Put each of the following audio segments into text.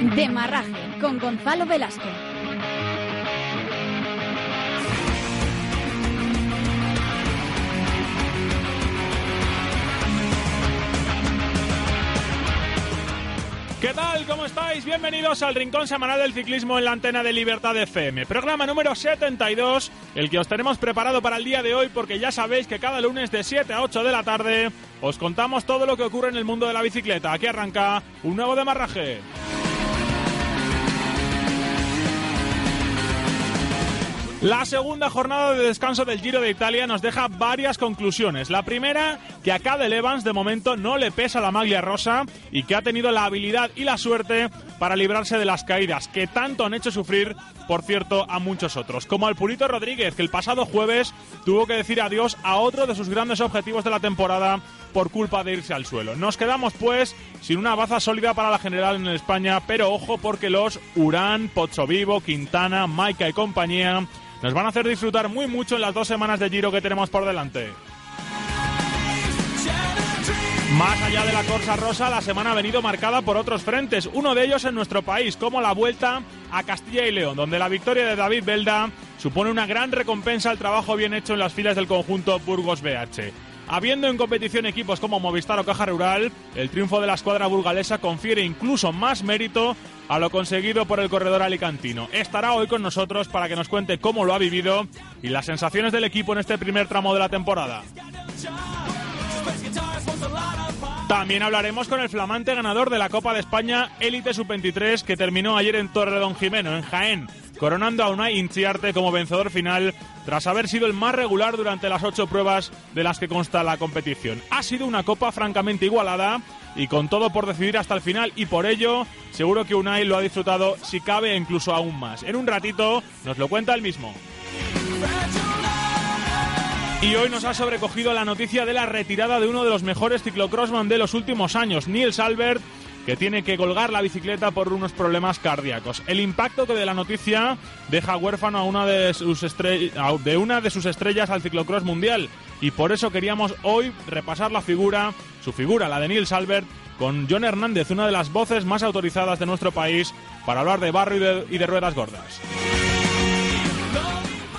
Demarraje con Gonzalo Velasco. ¿Qué tal? ¿Cómo estáis? Bienvenidos al Rincón Semanal del Ciclismo en la antena de Libertad FM. Programa número 72, el que os tenemos preparado para el día de hoy porque ya sabéis que cada lunes de 7 a 8 de la tarde os contamos todo lo que ocurre en el mundo de la bicicleta. Aquí arranca un nuevo demarraje. La segunda jornada de descanso del Giro de Italia nos deja varias conclusiones. La primera, que a Cadel Evans de momento no le pesa la maglia rosa y que ha tenido la habilidad y la suerte para librarse de las caídas que tanto han hecho sufrir, por cierto, a muchos otros. Como al Purito Rodríguez, que el pasado jueves tuvo que decir adiós a otro de sus grandes objetivos de la temporada por culpa de irse al suelo. Nos quedamos pues sin una baza sólida para la general en España, pero ojo porque los Urán, Vivo, Quintana, Maika y compañía nos van a hacer disfrutar muy mucho en las dos semanas de Giro que tenemos por delante. Más allá de la Corsa Rosa, la semana ha venido marcada por otros frentes, uno de ellos en nuestro país, como la Vuelta a Castilla y León, donde la victoria de David Belda supone una gran recompensa al trabajo bien hecho en las filas del conjunto Burgos BH. Habiendo en competición equipos como Movistar o Caja Rural, el triunfo de la escuadra burgalesa confiere incluso más mérito a lo conseguido por el corredor alicantino. Estará hoy con nosotros para que nos cuente cómo lo ha vivido y las sensaciones del equipo en este primer tramo de la temporada. También hablaremos con el flamante ganador de la Copa de España Élite Sub-23 que terminó ayer en Torredón Jimeno, en Jaén, coronando a Unai Inciarte como vencedor final tras haber sido el más regular durante las ocho pruebas de las que consta la competición. Ha sido una copa francamente igualada y con todo por decidir hasta el final y por ello seguro que Unai lo ha disfrutado si cabe incluso aún más. En un ratito nos lo cuenta él mismo. Y hoy nos ha sobrecogido la noticia de la retirada de uno de los mejores ciclocrossman de los últimos años, Niels Albert, que tiene que colgar la bicicleta por unos problemas cardíacos. El impacto que de la noticia deja huérfano a una de sus, de una de sus estrellas al ciclocross mundial. Y por eso queríamos hoy repasar la figura, su figura, la de Nils Albert, con John Hernández, una de las voces más autorizadas de nuestro país, para hablar de barro y de, y de ruedas gordas.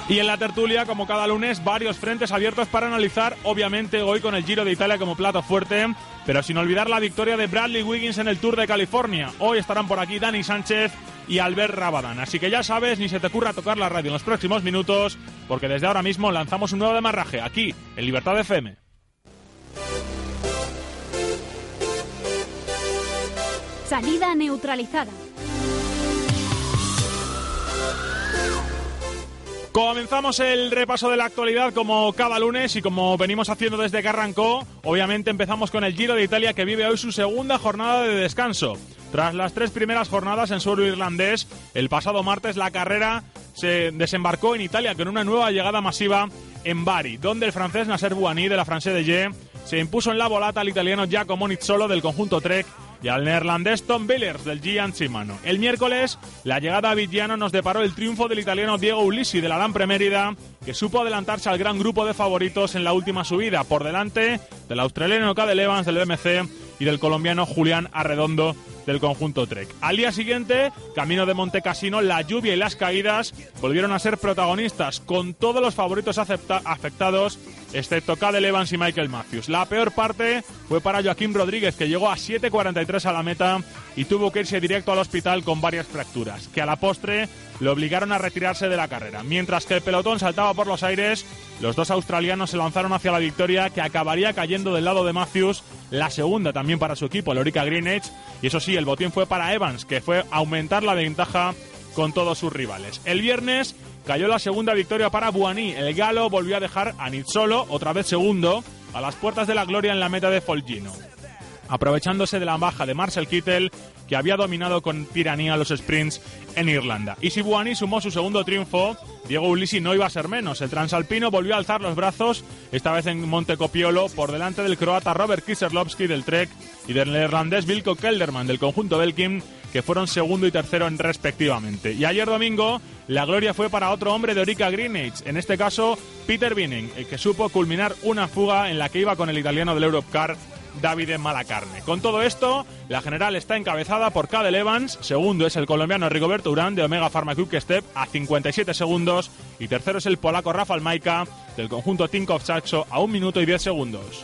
Y en la tertulia, como cada lunes, varios frentes abiertos para analizar, obviamente hoy con el Giro de Italia como plato fuerte, pero sin olvidar la victoria de Bradley Wiggins en el Tour de California. Hoy estarán por aquí Dani Sánchez y Albert Rabadán. Así que ya sabes, ni se te ocurra tocar la radio en los próximos minutos, porque desde ahora mismo lanzamos un nuevo demarraje aquí, en Libertad FM. Salida neutralizada. Comenzamos el repaso de la actualidad como cada lunes y como venimos haciendo desde que arrancó, obviamente empezamos con el Giro de Italia que vive hoy su segunda jornada de descanso. Tras las tres primeras jornadas en suelo irlandés, el pasado martes la carrera se desembarcó en Italia con una nueva llegada masiva en Bari, donde el francés Nasser Bouhanni de la France de G se impuso en la volata al italiano Giacomo Nizzolo del conjunto Trek y al neerlandés Tom Billers del Gian Shimano. El miércoles, la llegada a Vigiano nos deparó el triunfo del italiano Diego Ulisi de la Lampre Mérida, que supo adelantarse al gran grupo de favoritos en la última subida, por delante del australiano Cadel Evans del BMC y del colombiano Julián Arredondo del conjunto Trek. Al día siguiente, camino de Monte Cassino, la lluvia y las caídas volvieron a ser protagonistas, con todos los favoritos afectados, excepto Cadel Evans y Michael Matthews. La peor parte fue para Joaquín Rodríguez, que llegó a 7.43 a la meta y tuvo que irse directo al hospital con varias fracturas, que a la postre le obligaron a retirarse de la carrera. Mientras que el pelotón saltaba por los aires, los dos australianos se lanzaron hacia la victoria que acabaría cayendo del lado de Matthews, la segunda también para su equipo, el Orica Greenwich, y eso sí, el botín fue para Evans, que fue aumentar la ventaja con todos sus rivales. El viernes cayó la segunda victoria para Buani. El galo volvió a dejar a Nizzolo, otra vez segundo, a las puertas de la gloria en la meta de Folgino aprovechándose de la baja de Marcel Kittel, que había dominado con tiranía los sprints en Irlanda. Y si Buani sumó su segundo triunfo, Diego Ulisi no iba a ser menos. El transalpino volvió a alzar los brazos, esta vez en Montecopiolo, por delante del croata Robert Kiserlovski del Trek y del neerlandés Wilco Kelderman del conjunto Belkin, que fueron segundo y tercero en respectivamente. Y ayer domingo, la gloria fue para otro hombre de Orica Greenwich, en este caso Peter Binning, el que supo culminar una fuga en la que iba con el italiano del Europcar Davide Malacarne. Con todo esto, la general está encabezada por Cadel Evans, segundo es el colombiano Rigoberto Urán de Omega Pharma Step a 57 segundos y tercero es el polaco Rafael Maika del conjunto Tinkoff Saxo a 1 minuto y 10 segundos.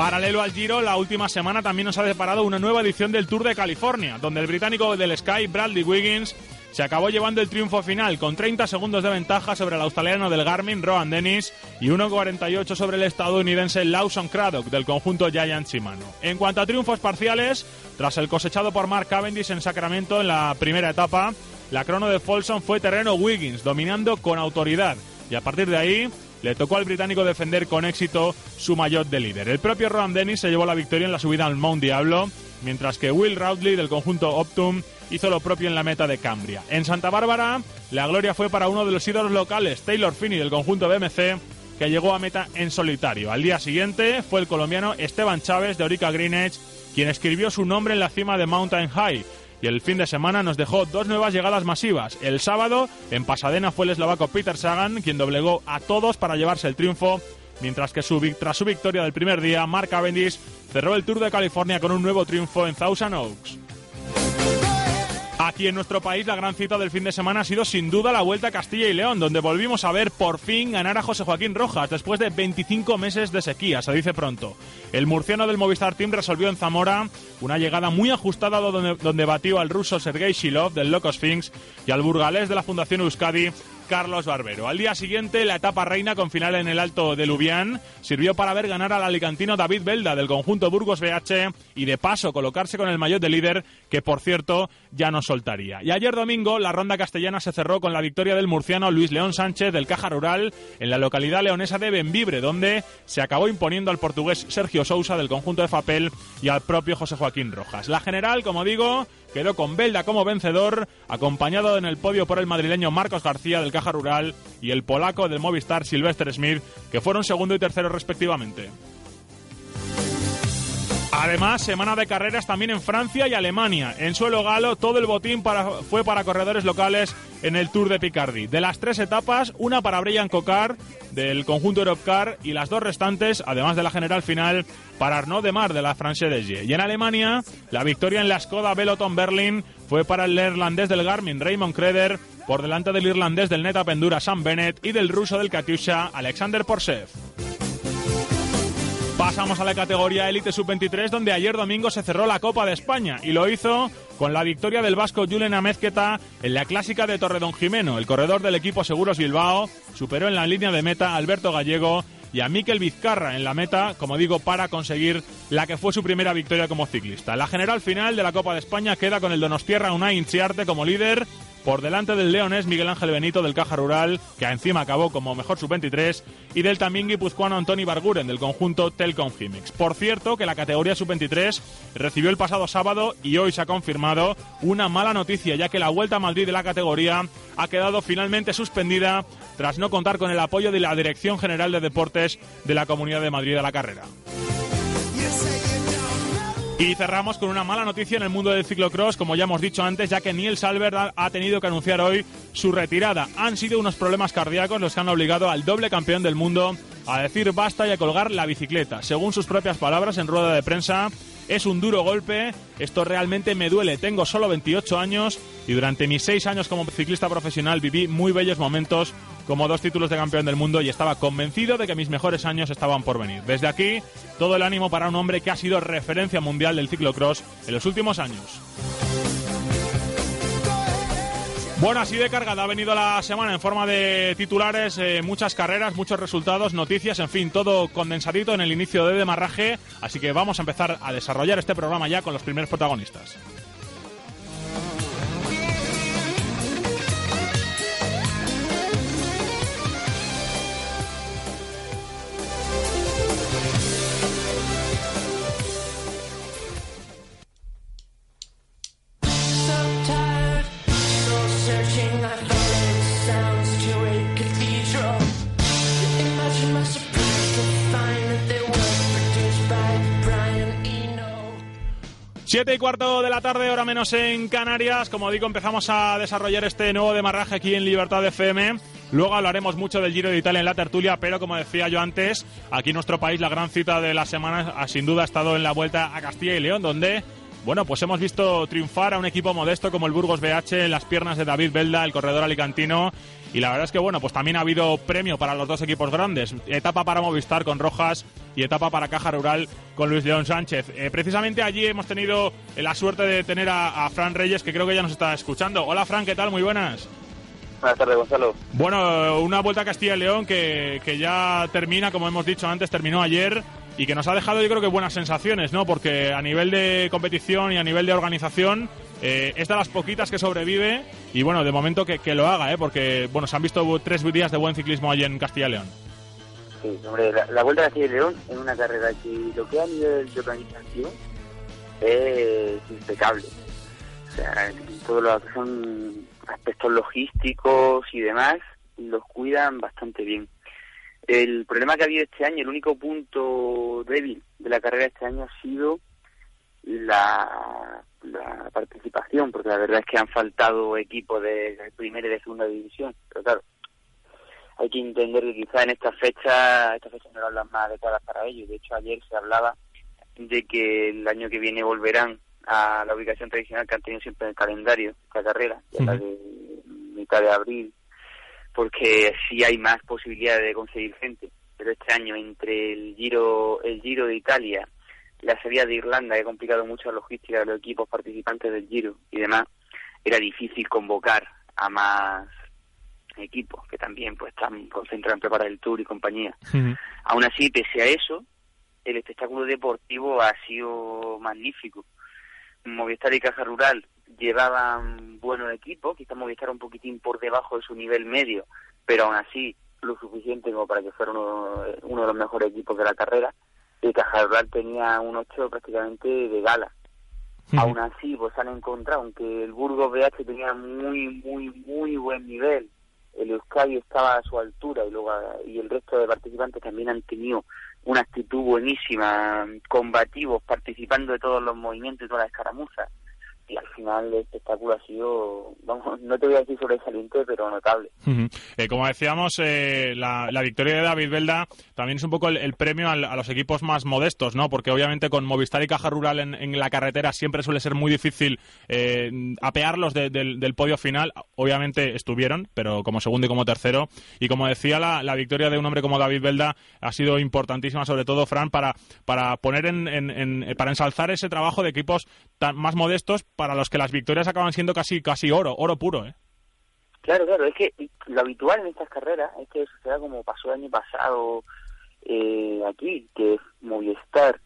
Paralelo al Giro, la última semana también nos ha deparado una nueva edición del Tour de California, donde el británico del Sky, Bradley Wiggins, se acabó llevando el triunfo final con 30 segundos de ventaja sobre el australiano del Garmin, Rohan Dennis, y 1.48 sobre el estadounidense Lawson Craddock del conjunto Giant Shimano. En cuanto a triunfos parciales, tras el cosechado por Mark Cavendish en Sacramento en la primera etapa, la crono de Folsom fue terreno Wiggins, dominando con autoridad, y a partir de ahí le tocó al británico defender con éxito su maillot de líder. El propio Rohan Dennis se llevó la victoria en la subida al Mount Diablo, mientras que Will Routley del conjunto Optum hizo lo propio en la meta de Cambria. En Santa Bárbara, la gloria fue para uno de los ídolos locales, Taylor Finney del conjunto BMC, que llegó a meta en solitario. Al día siguiente fue el colombiano Esteban Chávez de Orica Greenwich quien escribió su nombre en la cima de Mountain High. Y el fin de semana nos dejó dos nuevas llegadas masivas. El sábado, en Pasadena, fue el eslovaco Peter Sagan quien doblegó a todos para llevarse el triunfo, mientras que tras su victoria del primer día, Mark Cavendish cerró el Tour de California con un nuevo triunfo en Thousand Oaks. Aquí en nuestro país la gran cita del fin de semana ha sido sin duda la Vuelta a Castilla y León, donde volvimos a ver por fin ganar a José Joaquín Rojas después de 25 meses de sequía, se dice pronto. El murciano del Movistar Team resolvió en Zamora una llegada muy ajustada donde, donde batió al ruso Sergei Shilov del Loco Sphinx y al burgalés de la Fundación Euskadi Carlos Barbero. Al día siguiente, la etapa reina con final en el Alto de Lubián sirvió para ver ganar al alicantino David Belda del conjunto Burgos BH y de paso colocarse con el maillot de líder que por cierto ya no soltaría. Y ayer domingo la ronda castellana se cerró con la victoria del murciano Luis León Sánchez del Caja Rural en la localidad leonesa de Benvibre, donde se acabó imponiendo al portugués Sergio Sousa del conjunto de Fapel y al propio José Joaquín Rojas. La general, como digo, quedó con Belda como vencedor, acompañado en el podio por el madrileño Marcos García del Caja Rural y el polaco del Movistar Sylvester Smith, que fueron segundo y tercero respectivamente. Además, semana de carreras también en Francia y Alemania. En suelo galo, todo el botín fue para corredores locales en el Tour de Picardie. De las tres etapas, una para Brian Cocar del conjunto Europcar y las dos restantes, además de la general final, para Arnaud Demar de la France de Y en Alemania, la victoria en la Skoda Veloton Berlin fue para el neerlandés del Garmin Raymond Kreder por delante del irlandés del Neta Pendura Sam Bennett y del ruso del Katyusha Alexander Porsev. Pasamos a la categoría Elite Sub-23, donde ayer domingo se cerró la Copa de España y lo hizo con la victoria del vasco Julen Amezqueta en la clásica de Torredón Jimeno. El corredor del equipo Seguros Bilbao superó en la línea de meta a Alberto Gallego y a Miquel Vizcarra en la meta, como digo, para conseguir la que fue su primera victoria como ciclista. La general final de la Copa de España queda con el Donostierra Unai Inciarte como líder por delante del leones Miguel Ángel Benito del Caja Rural, que encima acabó como mejor sub-23, y del también guipuzcoano Antoni Barguren del conjunto Telcom Gimex. Por cierto, que la categoría sub-23 recibió el pasado sábado y hoy se ha confirmado una mala noticia, ya que la Vuelta a Madrid de la categoría ha quedado finalmente suspendida tras no contar con el apoyo de la Dirección General de Deportes de la Comunidad de Madrid a la carrera. Y cerramos con una mala noticia en el mundo del ciclocross, como ya hemos dicho antes, ya que Niels Albert ha tenido que anunciar hoy su retirada. Han sido unos problemas cardíacos los que han obligado al doble campeón del mundo a decir basta y a colgar la bicicleta. Según sus propias palabras en rueda de prensa, es un duro golpe, esto realmente me duele, tengo solo 28 años y durante mis 6 años como ciclista profesional viví muy bellos momentos como dos títulos de campeón del mundo y estaba convencido de que mis mejores años estaban por venir. Desde aquí, todo el ánimo para un hombre que ha sido referencia mundial del ciclocross en los últimos años. Bueno, así de cargada ha venido la semana en forma de titulares, eh, muchas carreras, muchos resultados, noticias, en fin, todo condensadito en el inicio de demarraje. Así que vamos a empezar a desarrollar este programa ya con los primeros protagonistas. Siete y cuarto de la tarde, hora menos en Canarias. Como digo, empezamos a desarrollar este nuevo demarraje aquí en Libertad FM. Luego hablaremos mucho del Giro de Italia en la tertulia, pero como decía yo antes, aquí en nuestro país la gran cita de la semana ha sin duda estado en la vuelta a Castilla y León, donde bueno, pues hemos visto triunfar a un equipo modesto como el Burgos BH en las piernas de David Belda, el corredor alicantino. Y la verdad es que, bueno, pues también ha habido premio para los dos equipos grandes. Etapa para Movistar con Rojas y etapa para Caja Rural con Luis León Sánchez. Eh, precisamente allí hemos tenido la suerte de tener a, a, Fran Reyes, que creo que ya nos está escuchando. Hola, Fran, ¿qué tal? Muy buenas. Buenas tardes, Gonzalo. Bueno, una vuelta a Castilla y León que, que ya termina, como hemos dicho antes, terminó ayer y que nos ha dejado yo creo que buenas sensaciones, ¿no? Porque a nivel de competición y a nivel de organización eh, es de las poquitas que sobrevive y bueno, de momento que, que, lo haga, ¿eh? Porque bueno, se han visto tres días de buen ciclismo allí en Castilla y León. Sí, hombre, la, Vuelta a Castilla y León es una carrera que lo que a nivel de organización es impecable. O sea, todos los que son aspectos logísticos y demás los cuidan bastante bien. El problema que ha habido este año, el único punto débil de la carrera este año ha sido la, la participación, porque la verdad es que han faltado equipos de primera y de segunda división. Pero claro, hay que entender que quizá en esta fecha, esta fecha no eran las más adecuadas para ellos. De hecho, ayer se hablaba de que el año que viene volverán a la ubicación tradicional que han tenido siempre en el calendario, esta carrera, ya la de mitad de abril, porque sí hay más posibilidades de conseguir gente. Pero este año, entre el Giro, el Giro de Italia, la salida de Irlanda, que ha complicado mucho la logística de los equipos participantes del Giro y demás, era difícil convocar a más equipos que también pues están concentrados en preparar el Tour y compañía. Uh -huh. Aún así, pese a eso, el espectáculo deportivo ha sido magnífico. Movistar y Caja Rural llevaban buenos equipos, quizás Movistar un poquitín por debajo de su nivel medio, pero aún así lo suficiente como para que fuera uno, uno de los mejores equipos de la carrera. Y Caja Rural tenía un 8 prácticamente de gala. -huh. Aún así, pues han encontrado, aunque el Burgos BH tenía muy, muy, muy buen nivel, el Euskadi estaba a su altura y luego y el resto de participantes también han tenido una actitud buenísima, combativos, participando de todos los movimientos y todas las escaramuzas. Y al final el espectáculo ha sido, vamos, no te voy a decir sobresaliente, pero notable. Eh, como decíamos, eh, la, la, victoria de David Belda también es un poco el, premio al, a los equipos más modestos, ¿no? Porque obviamente con Movistar y Caja Rural en, en la carretera siempre suele ser muy difícil eh, apearlos de, de, del podio final. Obviamente estuvieron, pero como segundo y como tercero. Y como decía, la, la victoria de un hombre como David Belda ha sido importantísima, sobre todo, Fran, para, para poner en, en, para ensalzar ese trabajo de equipos tan, más modestos para los que las victorias acaban siendo casi casi oro, oro puro, ¿eh? Claro, claro, es que lo habitual en estas carreras es que suceda como pasó el año pasado eh, aquí, que Movistar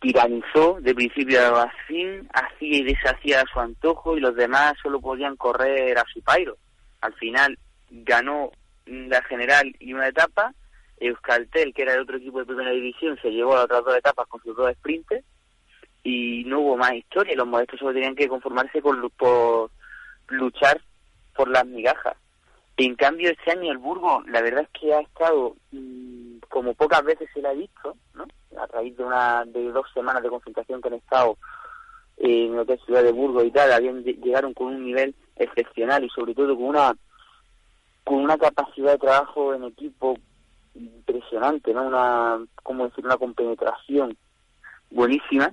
tiranizó de principio a fin, hacía y deshacía a su antojo y los demás solo podían correr a su pairo. Al final ganó la general y una etapa, Euskaltel, que era el otro equipo de primera división, se llevó a otras dos etapas con sus dos sprints y no hubo más historia. Los modestos solo tenían que conformarse con, por luchar por las migajas. En cambio, este año el Burgo, la verdad es que ha estado mmm, como pocas veces se le ha visto, ¿no? A raíz de una de dos semanas de concentración que han estado en lo Ciudad de Burgos y tal, habían, llegaron con un nivel excepcional y sobre todo con una con una capacidad de trabajo en equipo impresionante, ¿no? Una, ¿cómo decir? Una compenetración buenísima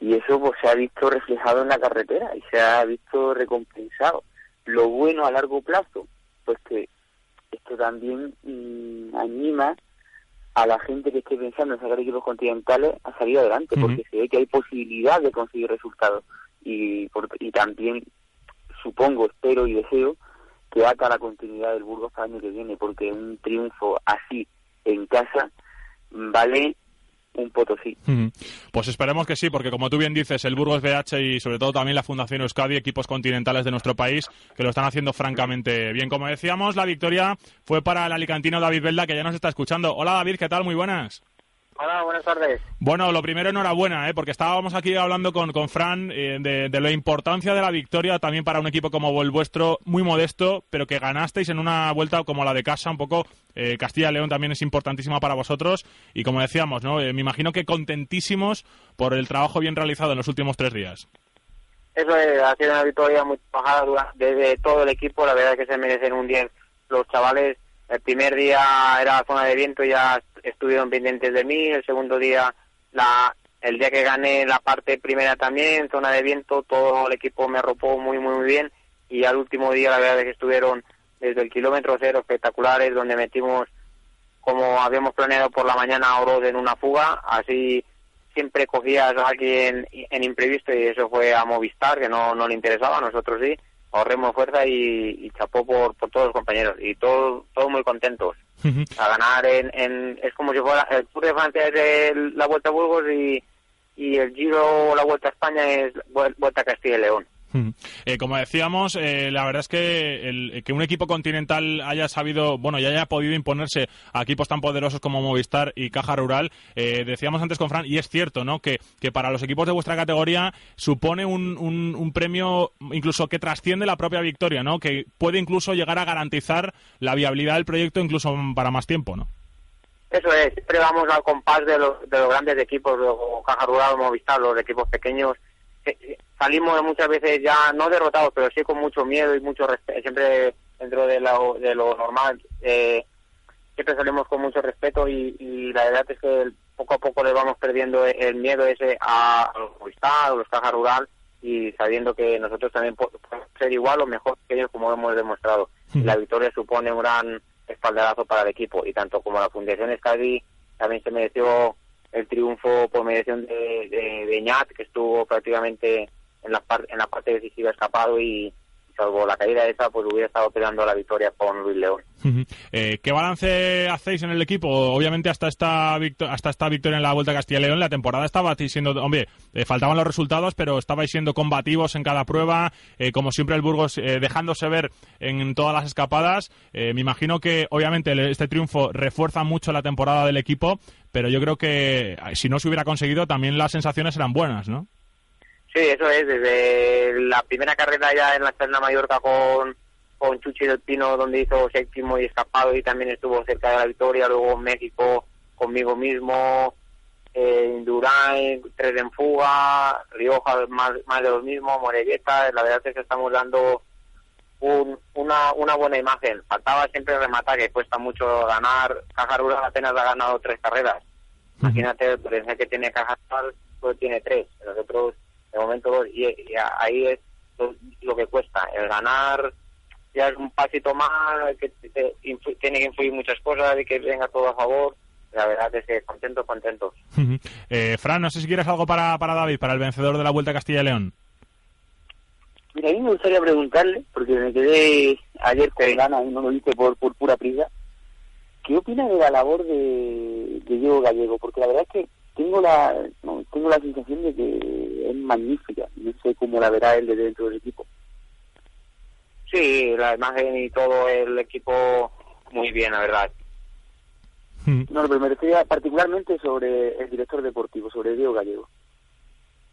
y eso pues se ha visto reflejado en la carretera y se ha visto recompensado. Lo bueno a largo plazo, pues que esto también mmm, anima a la gente que esté pensando en sacar equipos continentales a salir adelante, uh -huh. porque se ve que hay posibilidad de conseguir resultados y, por, y también supongo, espero y deseo que ata la continuidad del Burgos para el año que viene, porque un triunfo así en casa vale un Potosí. Pues esperemos que sí, porque como tú bien dices, el Burgos BH y sobre todo también la Fundación Euskadi, equipos continentales de nuestro país, que lo están haciendo francamente bien. Como decíamos, la victoria fue para el alicantino David Belda, que ya nos está escuchando. Hola David, ¿qué tal? Muy buenas. Hola, buenas tardes. Bueno, lo primero, enhorabuena, ¿eh? porque estábamos aquí hablando con, con Fran eh, de, de, la importancia de la victoria también para un equipo como el vuestro, muy modesto, pero que ganasteis en una vuelta como la de casa, un poco eh, Castilla-León también es importantísima para vosotros y como decíamos, ¿no? Eh, me imagino que contentísimos por el trabajo bien realizado en los últimos tres días. Eso es, ha sido una victoria muy trabajada desde todo el equipo, la verdad es que se merecen un 10 los chavales. El primer día era zona de viento, ya estuvieron pendientes de mí, el segundo día, la, el día que gané la parte primera también, zona de viento, todo el equipo me arropó muy, muy, muy bien. Y al último día la verdad es que estuvieron desde el kilómetro cero espectaculares, donde metimos como habíamos planeado por la mañana a Oro en una fuga, así siempre cogías a alguien en imprevisto y eso fue a Movistar, que no, no le interesaba, nosotros sí, ahorremos fuerza y, y chapó por, por todos los compañeros y todos todo muy contentos. A ganar en, en, es como si fuera el Tour de Francia es el, la Vuelta a Burgos y, y el Giro o la Vuelta a España es Vuelta a Castilla y León. Eh, como decíamos, eh, la verdad es que, el, que un equipo continental haya sabido, bueno, y haya podido imponerse a equipos tan poderosos como Movistar y Caja Rural, eh, decíamos antes con Fran, y es cierto, ¿no? Que, que para los equipos de vuestra categoría supone un, un, un, premio incluso que trasciende la propia victoria, ¿no? Que puede incluso llegar a garantizar la viabilidad del proyecto incluso para más tiempo, ¿no? Eso es, siempre vamos al compás de los, de los grandes equipos, Caja Rural, Movistar, los equipos pequeños salimos muchas veces ya no derrotados, pero sí con mucho miedo y mucho respeto, siempre dentro de lo, de lo normal, eh, siempre salimos con mucho respeto y, y, la verdad es que poco a poco le vamos perdiendo el miedo ese a, los Movistar, a los Caja Rural y sabiendo que nosotros también podemos ser igual o mejor que ellos como hemos demostrado. La victoria supone un gran espaldarazo para el equipo y tanto como la Fundación Escadi también se mereció el triunfo por mediación de, de, de Ñat, que estuvo prácticamente en la, par en la parte decisiva escapado y, salvo la caída esa, pues hubiera estado peleando la victoria con Luis León. eh, ¿Qué balance hacéis en el equipo? Obviamente hasta esta, hasta esta victoria en la Vuelta a Castilla y León, la temporada estaba siendo, hombre, eh, faltaban los resultados, pero estabais siendo combativos en cada prueba, eh, como siempre el Burgos eh, dejándose ver en todas las escapadas. Me imagino que obviamente este triunfo refuerza mucho la temporada del equipo, pero yo creo que si no se hubiera conseguido también las sensaciones eran buenas, ¿no? Sí, eso es, desde la primera carrera ya en la Estrella Mallorca con, con Chuchi del Pino, donde hizo séptimo y escapado y también estuvo cerca de la victoria, luego en México conmigo mismo, eh, Indurain, tres en fuga, Rioja más, más de los mismos, Moregueta, la verdad es que estamos dando un, una, una buena imagen. Faltaba siempre rematar, que cuesta mucho ganar. Caja Rural apenas ha ganado tres carreras. Imagínate, el potencial que tiene Caja Rural, solo tiene tres. Nosotros de momento dos, y, y ahí es lo, lo, que cuesta, el ganar ya es un pasito más, que te, influ, tiene que influir muchas cosas y que venga todo a favor, la verdad es que contentos, contentos. eh, Fran, no sé si quieres algo para, para David, para el vencedor de la Vuelta a Castilla y León. Mira, a mí me gustaría preguntarle, porque me quedé ayer con sí. ganas y no lo hice por, por pura prisa, ¿qué opina de la labor de, de Diego Gallego? Porque la verdad es que tengo la no, tengo la sensación de que es magnífica no sé cómo la verá él de dentro del equipo. Sí la imagen y todo el equipo muy bien la verdad. No pero me refería particularmente sobre el director deportivo sobre Diego Gallego.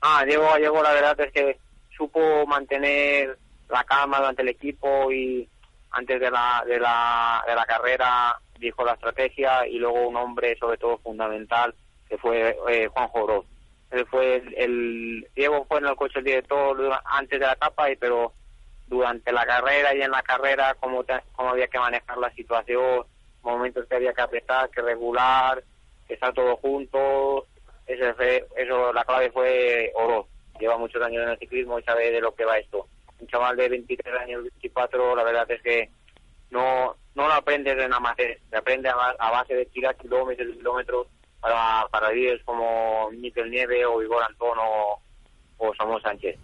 Ah Diego Gallego la verdad es que supo mantener la calma durante el equipo y antes de la de la de la carrera dijo la estrategia y luego un hombre sobre todo fundamental fue eh, Juanjo Oroz. Él fue el, el, Diego fue en el coche el director antes de la etapa, y, pero durante la carrera y en la carrera cómo, cómo había que manejar la situación, momentos que había que apretar, que regular, que estar todos juntos, eso, fue, eso la clave fue Oroz. Lleva muchos años en el ciclismo y sabe de lo que va esto. Un chaval de 23 años, 24, la verdad es que no no lo aprendes en amateur, se aprende a, a base de tirar kilómetros kilómetros para, para líderes como Miquel Nieve o Igor Antón o, o Samuel Sánchez.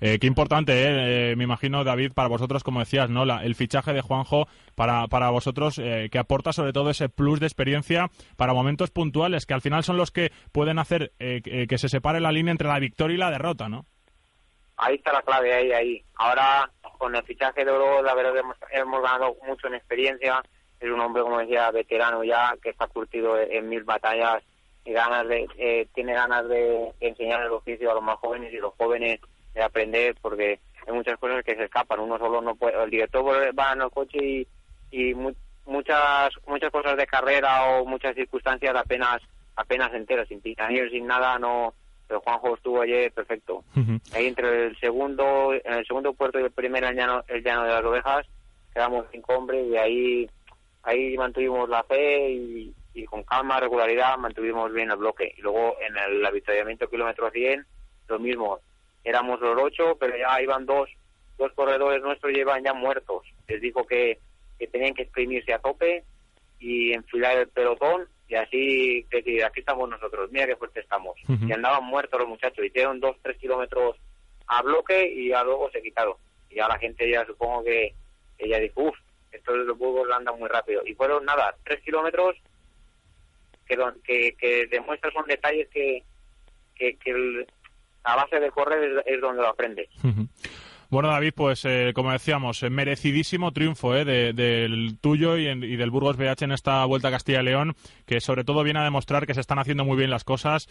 Eh, qué importante, eh, eh, me imagino, David, para vosotros, como decías, ¿no? La, el fichaje de Juanjo para, para vosotros, eh, que aporta sobre todo ese plus de experiencia para momentos puntuales, que al final son los que pueden hacer que, que se separe la línea entre la victoria y la derrota, ¿no? Ahí está la clave, ahí, ahí. Ahora, con el fichaje de Oro, la verdad hemos, hemos ganado mucho en experiencia, es un hombre, como decía, veterano ya, que está curtido en, en mil batallas y ganas de, eh, tiene ganas de enseñar el oficio a los más jóvenes y los jóvenes de aprender porque hay muchas cosas que se escapan. Uno solo no puede, el director va en el coche y, y muchas muchas cosas de carrera o muchas circunstancias apenas apenas enteras, sin picanillos, sin nada, no. Pero Juanjo estuvo ayer perfecto. Ahí entre el segundo, en el segundo puerto y el primer el llano, el llano de las ovejas, quedamos cinco hombres y ahí ahí mantuvimos la fe y, y con calma, regularidad, mantuvimos bien el bloque. Y luego en el avituallamiento kilómetro 100, lo mismo. Éramos los ocho, pero ya iban dos, dos corredores nuestros llevan ya muertos. Les dijo que, que tenían que exprimirse a tope y enfilar el pelotón y así decir, aquí estamos nosotros, mira qué fuerte estamos. Y andaban muertos los muchachos, hicieron dos, tres kilómetros a bloque y ya luego se quitaron. Y ya la gente ya supongo que ella dijo, uff, estos los burgos andan muy rápido. Y fueron nada, tres kilómetros que, que, demuestra son detalles que, que, a base de correr es, donde lo aprendes. Bueno, David, pues eh, como decíamos, eh, merecidísimo triunfo eh, del tuyo y, del Burgos BH en esta Vuelta a Castilla y León, que sobre todo viene a demostrar que se están haciendo muy bien las cosas,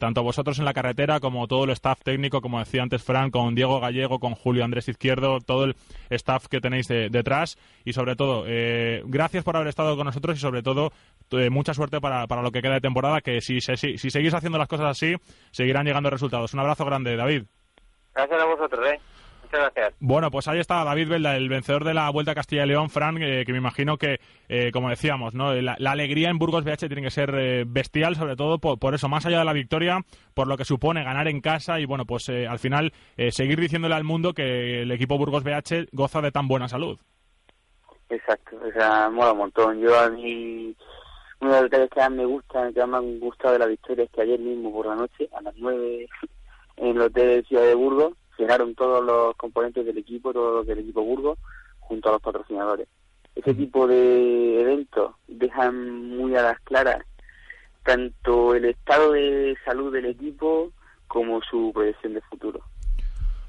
tanto vosotros en la carretera como todo el staff técnico, como decía antes Fran, con Diego Gallego, con Julio Andrés Izquierdo, todo el staff que tenéis detrás y sobre todo, gracias por haber estado con nosotros y sobre todo mucha suerte para, para, lo que queda de temporada, que si, si, si seguís haciendo las cosas así, seguirán llegando resultados. Un abrazo grande, David. Gracias a vosotros, ¿eh? Bueno, pues ahí está David Velda, el vencedor de la Vuelta a Castilla y León, Fran, eh, que me imagino que, eh, como decíamos, ¿no? La, alegría en Burgos BH tiene que ser eh, bestial, sobre todo por, eso, más allá de la victoria, por lo que supone ganar en casa y, bueno, pues al final seguir diciéndole al mundo que el equipo Burgos BH goza de tan buena salud. Exacto, o sea, mola un montón. Yo a mí, uno de detalles que más me gusta, que más me han gustado de la victoria es que ayer mismo por la noche, a las nueve, en el hotel de Ciudad de Burgos, llegaron todos los componentes del equipo, todos los del equipo Burgos, junto a los patrocinadores. Ese tipo de eventos dejan muy a las claras tanto el estado de salud del equipo como su proyección de futuro.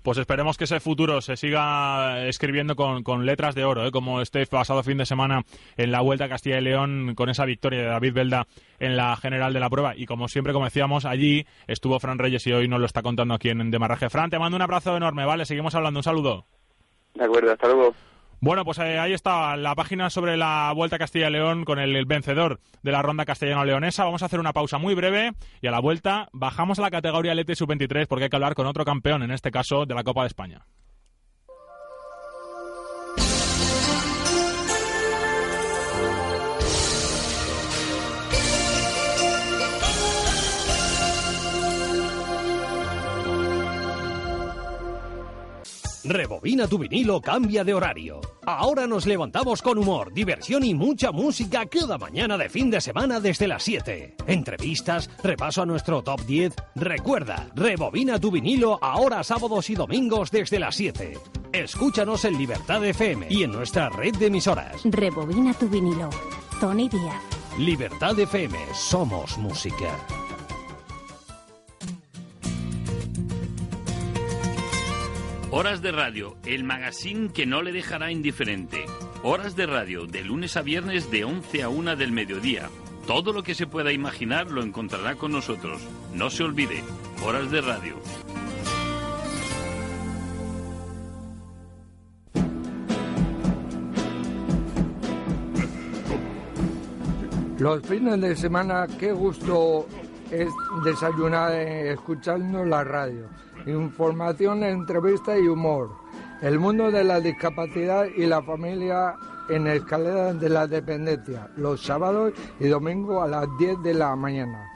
Pues esperemos que ese futuro se siga escribiendo con, letras de oro, ¿eh? como este pasado fin de semana en la Vuelta a Castilla y León con esa victoria de David Belda en la general de la prueba. Y como siempre, como decíamos, allí estuvo Fran Reyes y hoy nos lo está contando aquí en Demarraje. Fran, te mando un abrazo enorme, ¿vale? Seguimos hablando. Un saludo. De acuerdo, hasta luego. Bueno, pues eh, ahí está la página sobre la Vuelta a Castilla y León con el, vencedor de la ronda castellano-leonesa. Vamos a hacer una pausa muy breve y a la vuelta bajamos a la categoría Lete Sub-23 porque hay que hablar con otro campeón, en este caso de la Copa de España. Rebobina tu vinilo, cambia de horario. Ahora nos levantamos con humor, diversión y mucha música cada mañana de fin de semana desde las 7. Entrevistas, repaso a nuestro top 10. Recuerda, rebobina tu vinilo ahora sábados y domingos desde las 7. Escúchanos en Libertad FM y en nuestra red de emisoras. Rebobina tu vinilo. Tony Díaz. Libertad FM, somos música. Horas de Radio, el magazine que no le dejará indiferente. Horas de Radio, de lunes a viernes de 11 a 1 del mediodía. Todo lo que se pueda imaginar lo encontrará con nosotros. No se olvide, Horas de Radio. Los fines de semana, qué gusto es desayunar eh, escuchando la radio información, entrevista y humor. El mundo de la discapacidad y la familia en Escalera de la Dependencia, los sábados y domingos a las 10 de la mañana.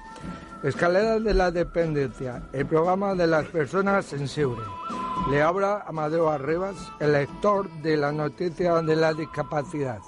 Escalera de la Dependencia, el programa de las personas sensibles. Le habla Amadeo Arribas, el lector de la noticia de la discapacidad.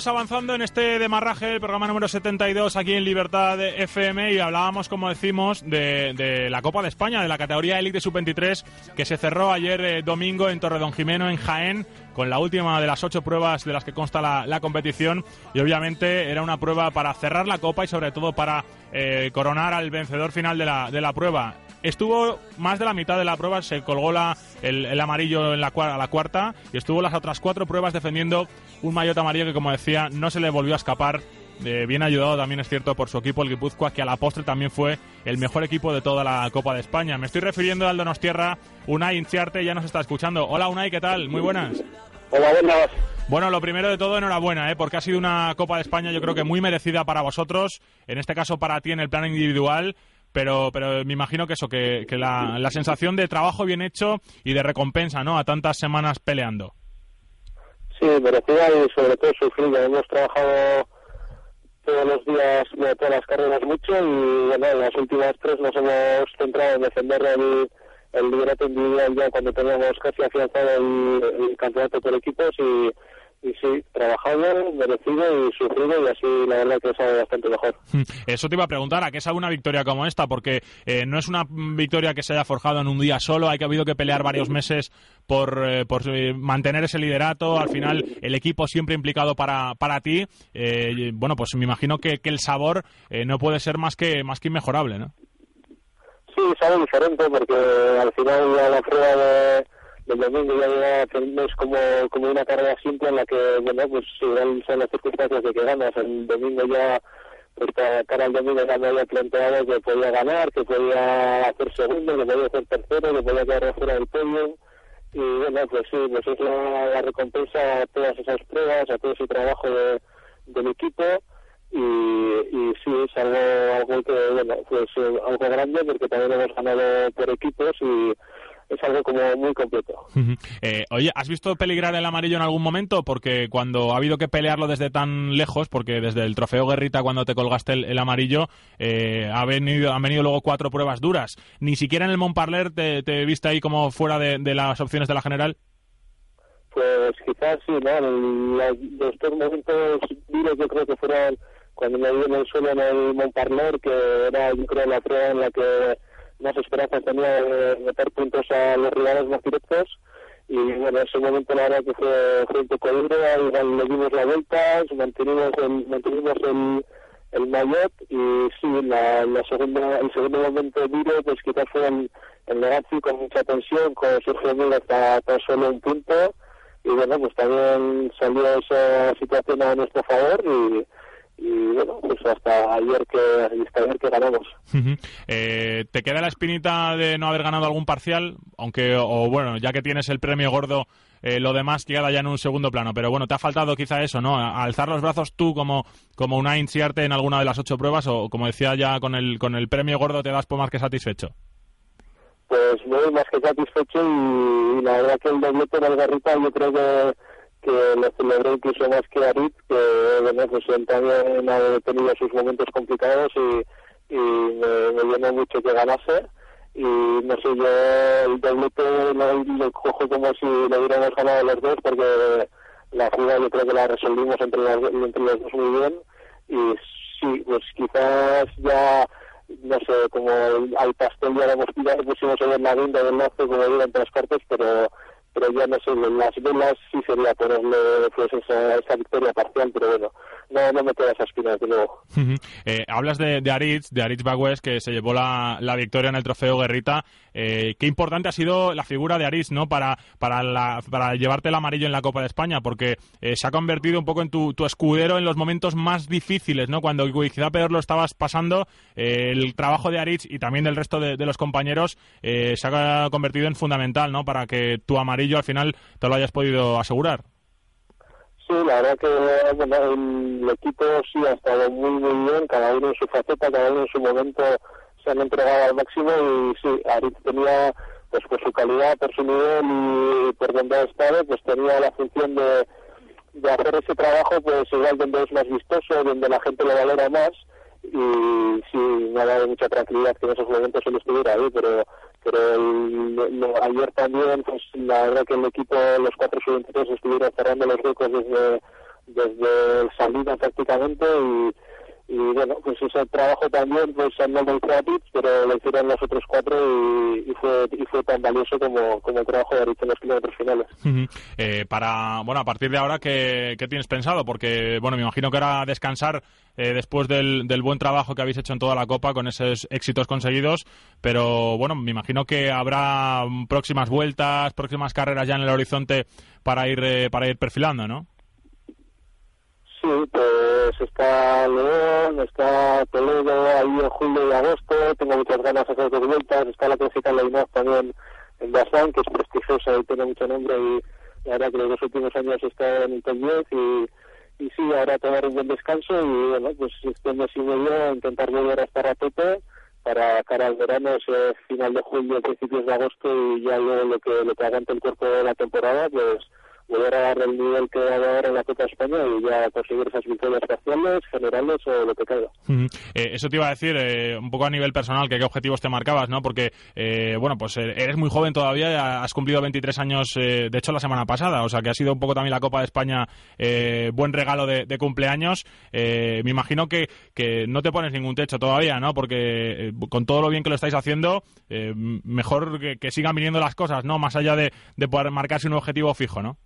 Seguimos avanzando en este demarraje, el programa número 72 aquí en Libertad FM y hablábamos, como decimos, de, la Copa de España, de la categoría Elite Sub-23 que se cerró ayer eh, domingo en Torredón Jimeno, en Jaén, con la última de las ocho pruebas de las que consta la, competición y obviamente era una prueba para cerrar la Copa y sobre todo para eh, coronar al vencedor final de la, de la prueba. Estuvo más de la mitad de la prueba, se colgó la, el, amarillo en la, a la cuarta y estuvo las otras cuatro pruebas defendiendo un maillot amarillo que, como decía, no se le volvió a escapar. Eh, bien ayudado también es cierto por su equipo, el Guipúzcoa, que a la postre también fue el mejor equipo de toda la Copa de España. Me estoy refiriendo al Donostierra, Unai Inciarte ya nos está escuchando. Hola Unai, ¿qué tal? Muy buenas. Hola, buenas. Bueno, lo primero de todo, enhorabuena, ¿eh? porque ha sido una Copa de España yo creo que muy merecida para vosotros, en este caso para ti en el plano individual pero, pero me imagino que eso, que, la, la, sensación de trabajo bien hecho y de recompensa, ¿no? A tantas semanas peleando. Sí, merecida y sobre todo sufrida. Hemos trabajado todos los días, de todas las carreras mucho y bueno, en las últimas tres nos hemos centrado en defender el, el liderato individual ya cuando teníamos casi afianzado el, el campeonato por equipos y y sí, trabajado, merecido y sufrido y así la verdad que sabe bastante mejor. Eso te iba a preguntar, ¿a qué sabe una victoria como esta? Porque eh, no es una victoria que se haya forjado en un día solo, hay que habido que pelear varios meses por, eh, por eh, mantener ese liderato, al final el equipo siempre implicado para, para ti, bueno, pues me imagino que, que el sabor no puede ser más que, más que inmejorable, ¿no? Sí, sabe diferente porque al final la prueba de el domingo ya no es como, como una carrera simple en la que, bueno, pues igual son las circunstancias de que ganas. El domingo ya, pues cara al domingo ya me había planteado que podía ganar, que podía hacer segundo, que podía hacer tercero, que podía quedar fuera del podio. Y bueno, pues sí, pues es la, recompensa a todas esas pruebas, a todo ese trabajo de, del equipo. Y, y sí, es algo, algo que, bueno, pues eh, algo grande porque también hemos ganado por equipos y es algo como muy completo. eh, oye, ¿has visto peligrar el amarillo en algún momento? Porque cuando ha habido que pelearlo desde tan lejos, porque desde el trofeo Guerrita cuando te colgaste el, amarillo, eh, ha venido, han venido luego cuatro pruebas duras. Ni siquiera en el Montparler te, te viste ahí como fuera de, las opciones de la general. Pues quizás sí, ¿no? los dos momentos duros yo creo que fueron cuando me vi en el suelo en el Montparler, que era yo creo la prueba en la que más esperanzas tenía de meter puntos a los rivales más directos. Y bueno, en ese momento la verdad que fue, fue un poco duro, igual le dimos la vuelta, mantenimos el, mantenimos el, el y sí, la, segunda, el segundo momento duro pues quizás fue el, el con mucha tensión, con Sergio Miller hasta tan solo un punto. Y bueno, pues también salió esa situación a nuestro favor y y bueno, pues hasta ayer que, hasta ayer que ganamos. eh, ¿Te queda la espinita de no haber ganado algún parcial? Aunque, o bueno, ya que tienes el premio gordo, eh, lo demás queda ya en un segundo plano. Pero bueno, te ha faltado quizá eso, ¿no? alzar los brazos tú como, como una inciarte en alguna de las ocho pruebas o, como decía ya, con el, con el premio gordo te das por más que satisfecho. Pues muy más que satisfecho y, la verdad que el doblete en el Garrita yo creo que que lo celebré incluso más que Arit, que bueno, pues él también ha tenido sus momentos complicados y, y me, me llenó mucho que ganase y no sé, yo el doblete lo, lo cojo como si lo hubiéramos ganado los dos porque la jugada yo creo que la resolvimos entre, entre los dos muy bien. Y sí, pues quizás ya no sé, como al pastel ya lo hemos pillado, pusimos en la guinda del lazo como digo entre las partes, pero pero ya no sé, las velas sí sería ponerle pues esa, esa victoria parcial, pero bueno, no, no me queda esa espina, de nuevo. eh, hablas de, de Aritz, de Aritz Bagües, que se llevó la, la victoria en el trofeo Guerrita. Eh, qué importante ha sido la figura de Aritz, ¿no? Para, para, la, para llevarte el amarillo en la Copa de España, porque eh, se ha convertido un poco en tu, tu, escudero en los momentos más difíciles, ¿no? Cuando quizá peor lo estabas pasando, eh, el trabajo de Aritz y también del resto de, de los compañeros se ha convertido en fundamental, ¿no? Para que tu amarillo al final te lo hayas podido asegurar. Sí, la verdad que el equipo sí ha estado muy, muy bien, cada uno en su faceta, cada uno en su momento se han entregado al máximo y sí, Arit tenía, pues por su calidad, por su nivel y por donde ha estado, pues tenía la función de, de hacer ese trabajo, pues igual donde es más vistoso, donde la gente lo valora más y sí, me ha dado mucha tranquilidad que en esos momentos él estuviera ahí, pero pero ayer también, pues la verdad que el equipo, los cuatro sub estuvieron cerrando los huecos desde, desde el salida prácticamente y y bueno, pues ese trabajo también pues no lo hizo a pero lo hicieron los otros cuatro y, fue y fue tan valioso como, como el trabajo de ahorita en los kilómetros finales. eh, para, bueno, a partir de ahora, ¿qué, ¿qué, tienes pensado? Porque, bueno, me imagino que era descansar eh, después del, del, buen trabajo que habéis hecho en toda la Copa con esos éxitos conseguidos, pero, bueno, me imagino que habrá próximas vueltas, próximas carreras ya en el horizonte para ir, eh, para ir perfilando, ¿no? Sí, pues está León, está Toledo ahí en julio y agosto, tengo muchas ganas de hacer dos vueltas, está la clásica Leimaz también en Bazán, que es prestigiosa y tiene mucho nombre y la verdad que los dos últimos años está en el top 10 y, y sí, ahora tomar un buen descanso y bueno, pues este mes y medio intentar volver a estar a tope para cara al verano, ese final de julio, principios de agosto y ya luego lo que, lo que aguante el cuerpo de la temporada, pues volver a el nivel que ha ahora en la Copa España y ya conseguir esas victorias parciales, generales o lo que caiga. Eh, eso te iba a decir, eh, un poco a nivel personal, que qué objetivos te marcabas, ¿no? Porque, eh, bueno, pues eres muy joven todavía, has cumplido 23 años, de hecho, la semana pasada, o sea, que ha sido un poco también la Copa de España buen regalo de, cumpleaños. me imagino que, que no te pones ningún techo todavía, ¿no? Porque con todo lo bien que lo estáis haciendo, mejor que, que, sigan viniendo las cosas, ¿no? Más allá de, de poder marcarse un objetivo fijo, ¿no?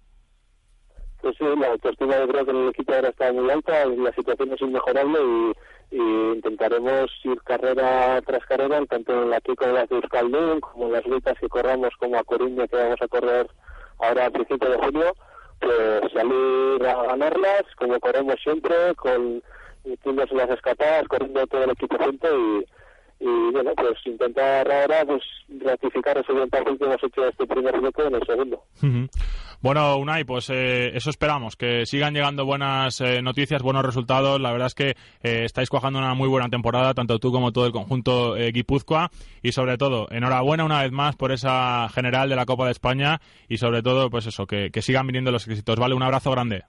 Pues sí, la autoestima yo creo que en el equipo ahora está muy alta, la situación es inmejorable y, intentaremos ir carrera tras carrera, tanto en la Kiko de la de Euskaldun, como en las rutas que corramos, como a Coruña, que vamos a correr ahora a principios de junio, pues salir a ganarlas, como corremos siempre, con en las escapadas, corriendo todo el equipo junto y, y bueno, pues intentar ahora pues ratificar ese buen papel que hemos hecho este primer bloque en el segundo. Bueno, Unai, pues eh, eso esperamos, que sigan llegando buenas eh, noticias, buenos resultados. La verdad es que eh, estáis cuajando una muy buena temporada, tanto tú como todo el conjunto Guipúzcoa. Y sobre todo, enhorabuena una vez más por esa general de la Copa de España y sobre todo, pues eso, que, sigan viniendo los éxitos. Vale, un abrazo grande.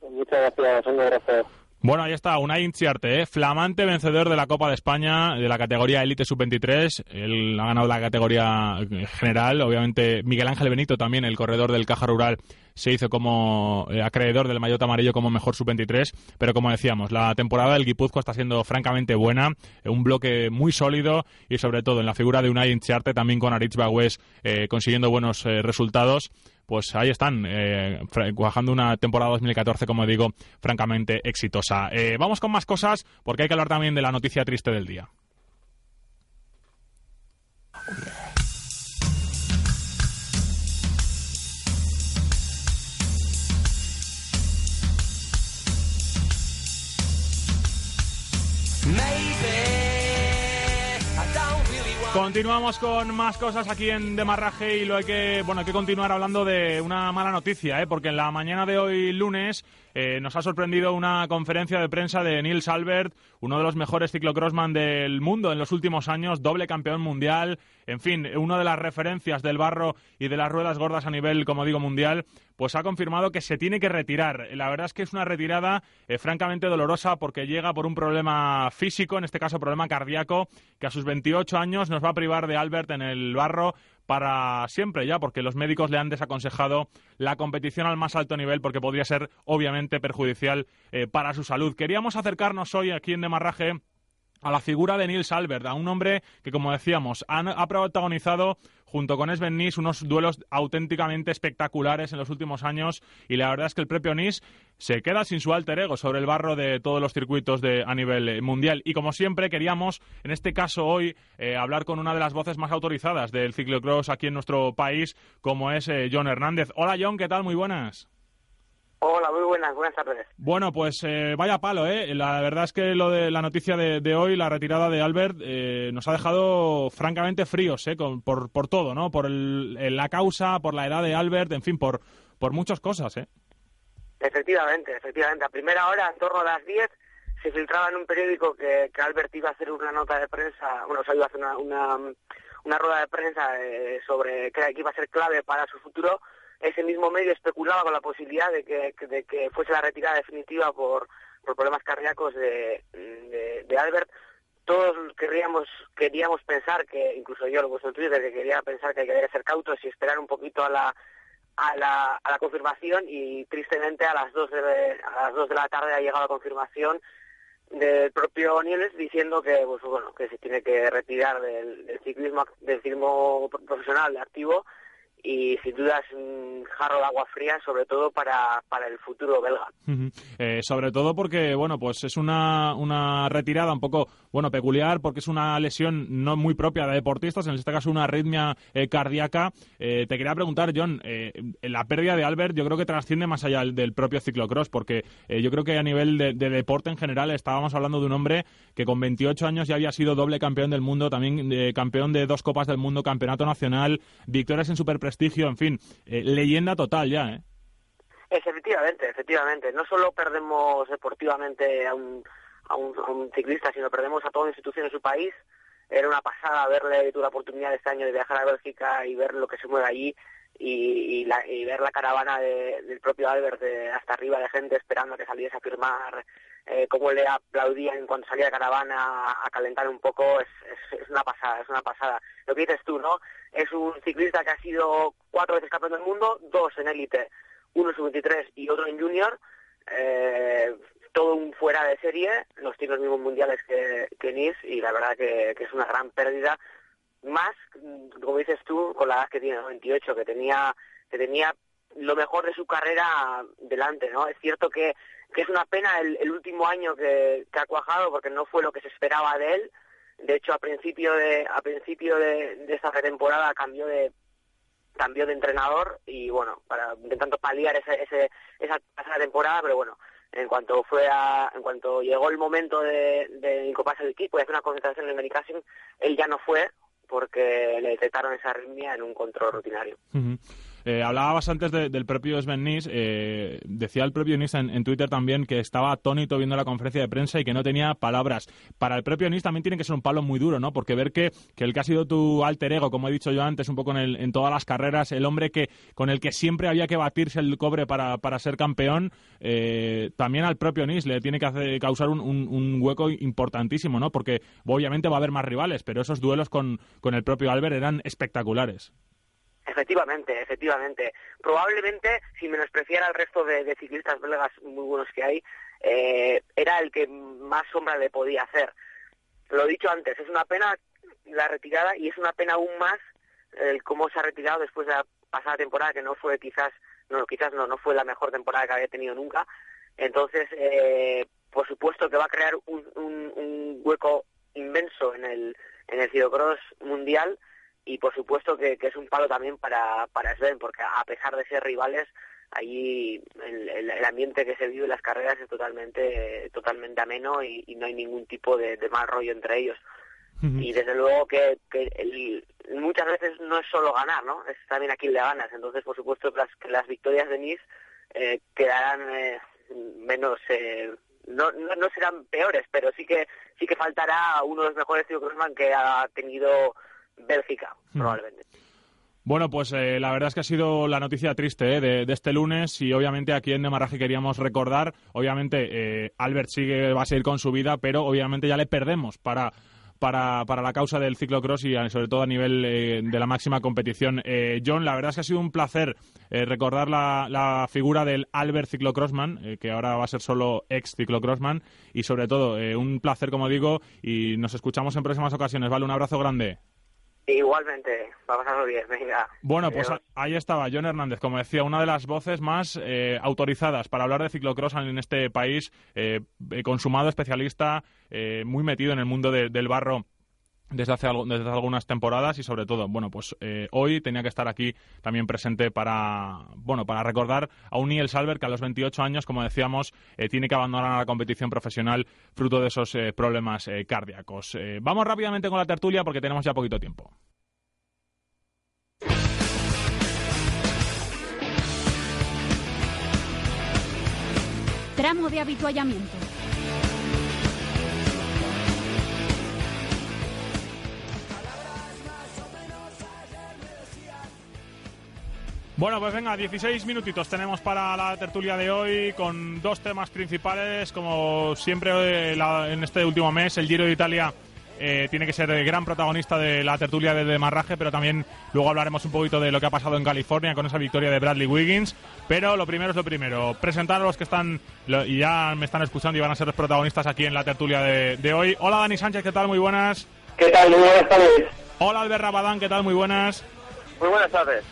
Muchas gracias, un abrazo. Bueno, ahí está, Unai Inciarte, ¿eh? flamante vencedor de la Copa de España, de la categoría Elite Sub-23. Él ha ganado la categoría general. Obviamente, Miguel Ángel Benito también, el corredor del Caja Rural, se hizo como eh, acreedor del maillot amarillo como mejor Sub-23. Pero como decíamos, la temporada del Guipuzco está siendo francamente buena. Un bloque muy sólido y sobre todo en la figura de Unai Inciarte, también con Aritz Bagües eh, consiguiendo buenos resultados pues ahí están, eh, cuajando una temporada 2014, como digo, francamente exitosa. Eh, vamos con más cosas, porque hay que hablar también de la noticia triste del día. Continuamos con más cosas aquí en Demarraje y lo hay que, bueno, hay que continuar hablando de una mala noticia, ¿eh? porque en la mañana de hoy lunes eh, nos ha sorprendido una conferencia de prensa de Nils Albert, uno de los mejores ciclocrossman del mundo en los últimos años, doble campeón mundial, en fin, una de las referencias del barro y de las ruedas gordas a nivel, como digo, mundial, pues ha confirmado que se tiene que retirar. La verdad es que es una retirada eh, francamente dolorosa porque llega por un problema físico, en este caso problema cardíaco, que a sus 28 años nos va a privar de Albert en el barro para siempre ya, porque los médicos le han desaconsejado la competición al más alto nivel porque podría ser obviamente perjudicial eh, para su salud. Queríamos acercarnos hoy aquí en Demarraje a la figura de Nils Albert, a un hombre que, como decíamos, ha, protagonizado junto con Sven Nis unos duelos auténticamente espectaculares en los últimos años y la verdad es que el propio Nis se queda sin su alter ego sobre el barro de todos los circuitos de, a nivel eh, mundial. Y como siempre queríamos, en este caso hoy, eh, hablar con una de las voces más autorizadas del ciclocross aquí en nuestro país, como es eh, John Hernández. Hola John, ¿qué tal? Muy buenas. Hola, muy buenas, buenas tardes. Bueno, pues eh, vaya palo, ¿eh? La verdad es que lo de la noticia de, hoy, la retirada de Albert, eh, nos ha dejado francamente fríos, ¿eh? por, por todo, ¿no? Por la causa, por la edad de Albert, en fin, por, por muchas cosas, ¿eh? Efectivamente, efectivamente. A primera hora, en torno a las 10, se filtraba en un periódico que, que Albert iba a hacer una nota de prensa, bueno, o sea, iba a hacer una, una, una rueda de prensa eh, sobre que iba a ser clave para su futuro ese mismo medio especulaba con la posibilidad de que, de que fuese la retirada definitiva por, por problemas cardíacos de, de, Albert. Todos queríamos, queríamos pensar que, incluso yo lo puesto en Twitter, que quería pensar que hay que ser cautos y esperar un poquito a la, a la, confirmación y tristemente a las dos de, a las dos de la tarde ha llegado la confirmación del propio Nieles diciendo que pues bueno que se tiene que retirar del, del ciclismo del ciclismo profesional activo y sin duda un jarro de agua fría, sobre todo para, para el futuro belga. Eh, sobre todo porque, bueno, pues es una, una retirada un poco, bueno, peculiar, porque es una lesión no muy propia de deportistas, en este caso una arritmia eh, cardíaca. Eh, te quería preguntar, John, la pérdida de Albert yo creo que trasciende más allá del, propio ciclocross, porque yo creo que a nivel de, de, deporte en general estábamos hablando de un hombre que con 28 años ya había sido doble campeón del mundo, también campeón de dos Copas del Mundo, campeonato nacional, victorias en Super prestigio, en fin, eh, leyenda total ya, ¿eh? efectivamente, efectivamente. No solo perdemos deportivamente a un, a un, ciclista, sino perdemos a toda institución en su país. Era una pasada verle, tuve la oportunidad este año de viajar a Bélgica y ver lo que se mueve allí y, ver la caravana del propio Albert de, hasta arriba de gente esperando a que saliese a firmar, eh, cómo le aplaudían cuando salía de caravana a, calentar un poco, es, es, una pasada, es una pasada. Lo que dices tú, ¿no? Es un ciclista que ha sido cuatro veces campeón del mundo, dos en élite, uno en sub-23 y otro en junior. Eh, todo un fuera de serie, los tiene los mismos mundiales que, que y la verdad que, que, es una gran pérdida. Más, como dices tú, con la edad que tiene, 28, que tenía, que tenía lo mejor de su carrera delante, ¿no? Es cierto que, que es una pena el, último año que, que, ha cuajado porque no fue lo que se esperaba de él, de hecho, a principio de, a principio de, esta pretemporada cambió de cambió de entrenador y bueno, para intentando paliar ese, ese, esa temporada, pero bueno, en cuanto fue a, en cuanto llegó el momento de, incoparse el equipo y hacer una concentración en el Medicasing, él ya no fue porque le detectaron esa arritmia en un control rutinario. Eh, hablabas antes del propio Sven Nys, eh, decía el propio Nys en, Twitter también que estaba atónito viendo la conferencia de prensa y que no tenía palabras. Para el propio Nys también tiene que ser un palo muy duro, ¿no? Porque ver que, que el que ha sido tu alter ego, como he dicho yo antes, un poco en, el, en todas las carreras, el hombre que con el que siempre había que batirse el cobre para, para ser campeón, eh, también al propio Nys le tiene que hacer, causar un, un, hueco importantísimo, ¿no? Porque obviamente va a haber más rivales, pero esos duelos con, con el propio Albert eran espectaculares. Efectivamente, efectivamente. Probablemente, si menospreciara al resto de, ciclistas belgas muy buenos que hay, eh, era el que más sombra le podía hacer. Lo he dicho antes, es una pena la retirada y es una pena aún más cómo se ha retirado después de la pasada temporada, que no fue quizás, no, quizás no, no fue la mejor temporada que había tenido nunca. Entonces, eh, por supuesto que va a crear un, un, hueco inmenso en el, en el ciclocross mundial y por supuesto que, es un palo también para, para Sven, porque a pesar de ser rivales, allí el, ambiente que se vive en las carreras es totalmente, totalmente ameno y, no hay ningún tipo de, mal rollo entre ellos. Y desde luego que, que muchas veces no es solo ganar, ¿no? Es también a quien le ganas. Entonces, por supuesto, que las, que las victorias de Nice eh, quedarán eh, menos... Eh, no, no, no, serán peores, pero sí que sí que faltará uno de los mejores tío que ha tenido Bélgica, hmm. probablemente. Bueno, pues eh, la verdad es que ha sido la noticia triste eh, de, este lunes y obviamente aquí en Demaraje queríamos recordar, obviamente eh, Albert sigue, va a seguir con su vida, pero obviamente ya le perdemos para, para, para la causa del ciclocross y sobre todo a nivel de la máxima competición. John, la verdad es que ha sido un placer recordar la, la, figura del Albert Ciclocrossman, que ahora va a ser solo ex Ciclocrossman y sobre todo un placer, como digo, y nos escuchamos en próximas ocasiones. Vale, un abrazo grande. Igualmente, va a pasarlo bien, venga. Bueno, pues ahí estaba John Hernández, como decía, una de las voces más eh, autorizadas para hablar de ciclocross en este país, eh, eh, consumado, especialista, muy metido en el mundo del barro desde hace, desde algunas temporadas y sobre todo, bueno, pues eh, hoy tenía que estar aquí también presente para, bueno, para recordar a un Niel Salver que a los 28 años, como decíamos, eh, tiene que abandonar la competición profesional fruto de esos eh, problemas cardíacos. vamos rápidamente con la tertulia porque tenemos ya poquito tiempo. Tramo de habituallamiento. Bueno, pues venga, 16 minutitos tenemos para la tertulia de hoy con dos temas principales, como siempre en este último mes, el Giro de Italia eh, tiene que ser el gran protagonista de la tertulia de demarraje, pero también luego hablaremos un poquito de lo que ha pasado en California con esa victoria de Bradley Wiggins. Pero lo primero es lo primero, presentar a los que están y ya me están escuchando y van a ser los protagonistas aquí en la tertulia de, de hoy. Hola Dani Sánchez, ¿qué tal? Muy buenas. ¿Qué tal? Muy buenas tardes. Hola Albert Rabadán, ¿qué tal? Muy buenas. Muy buenas tardes.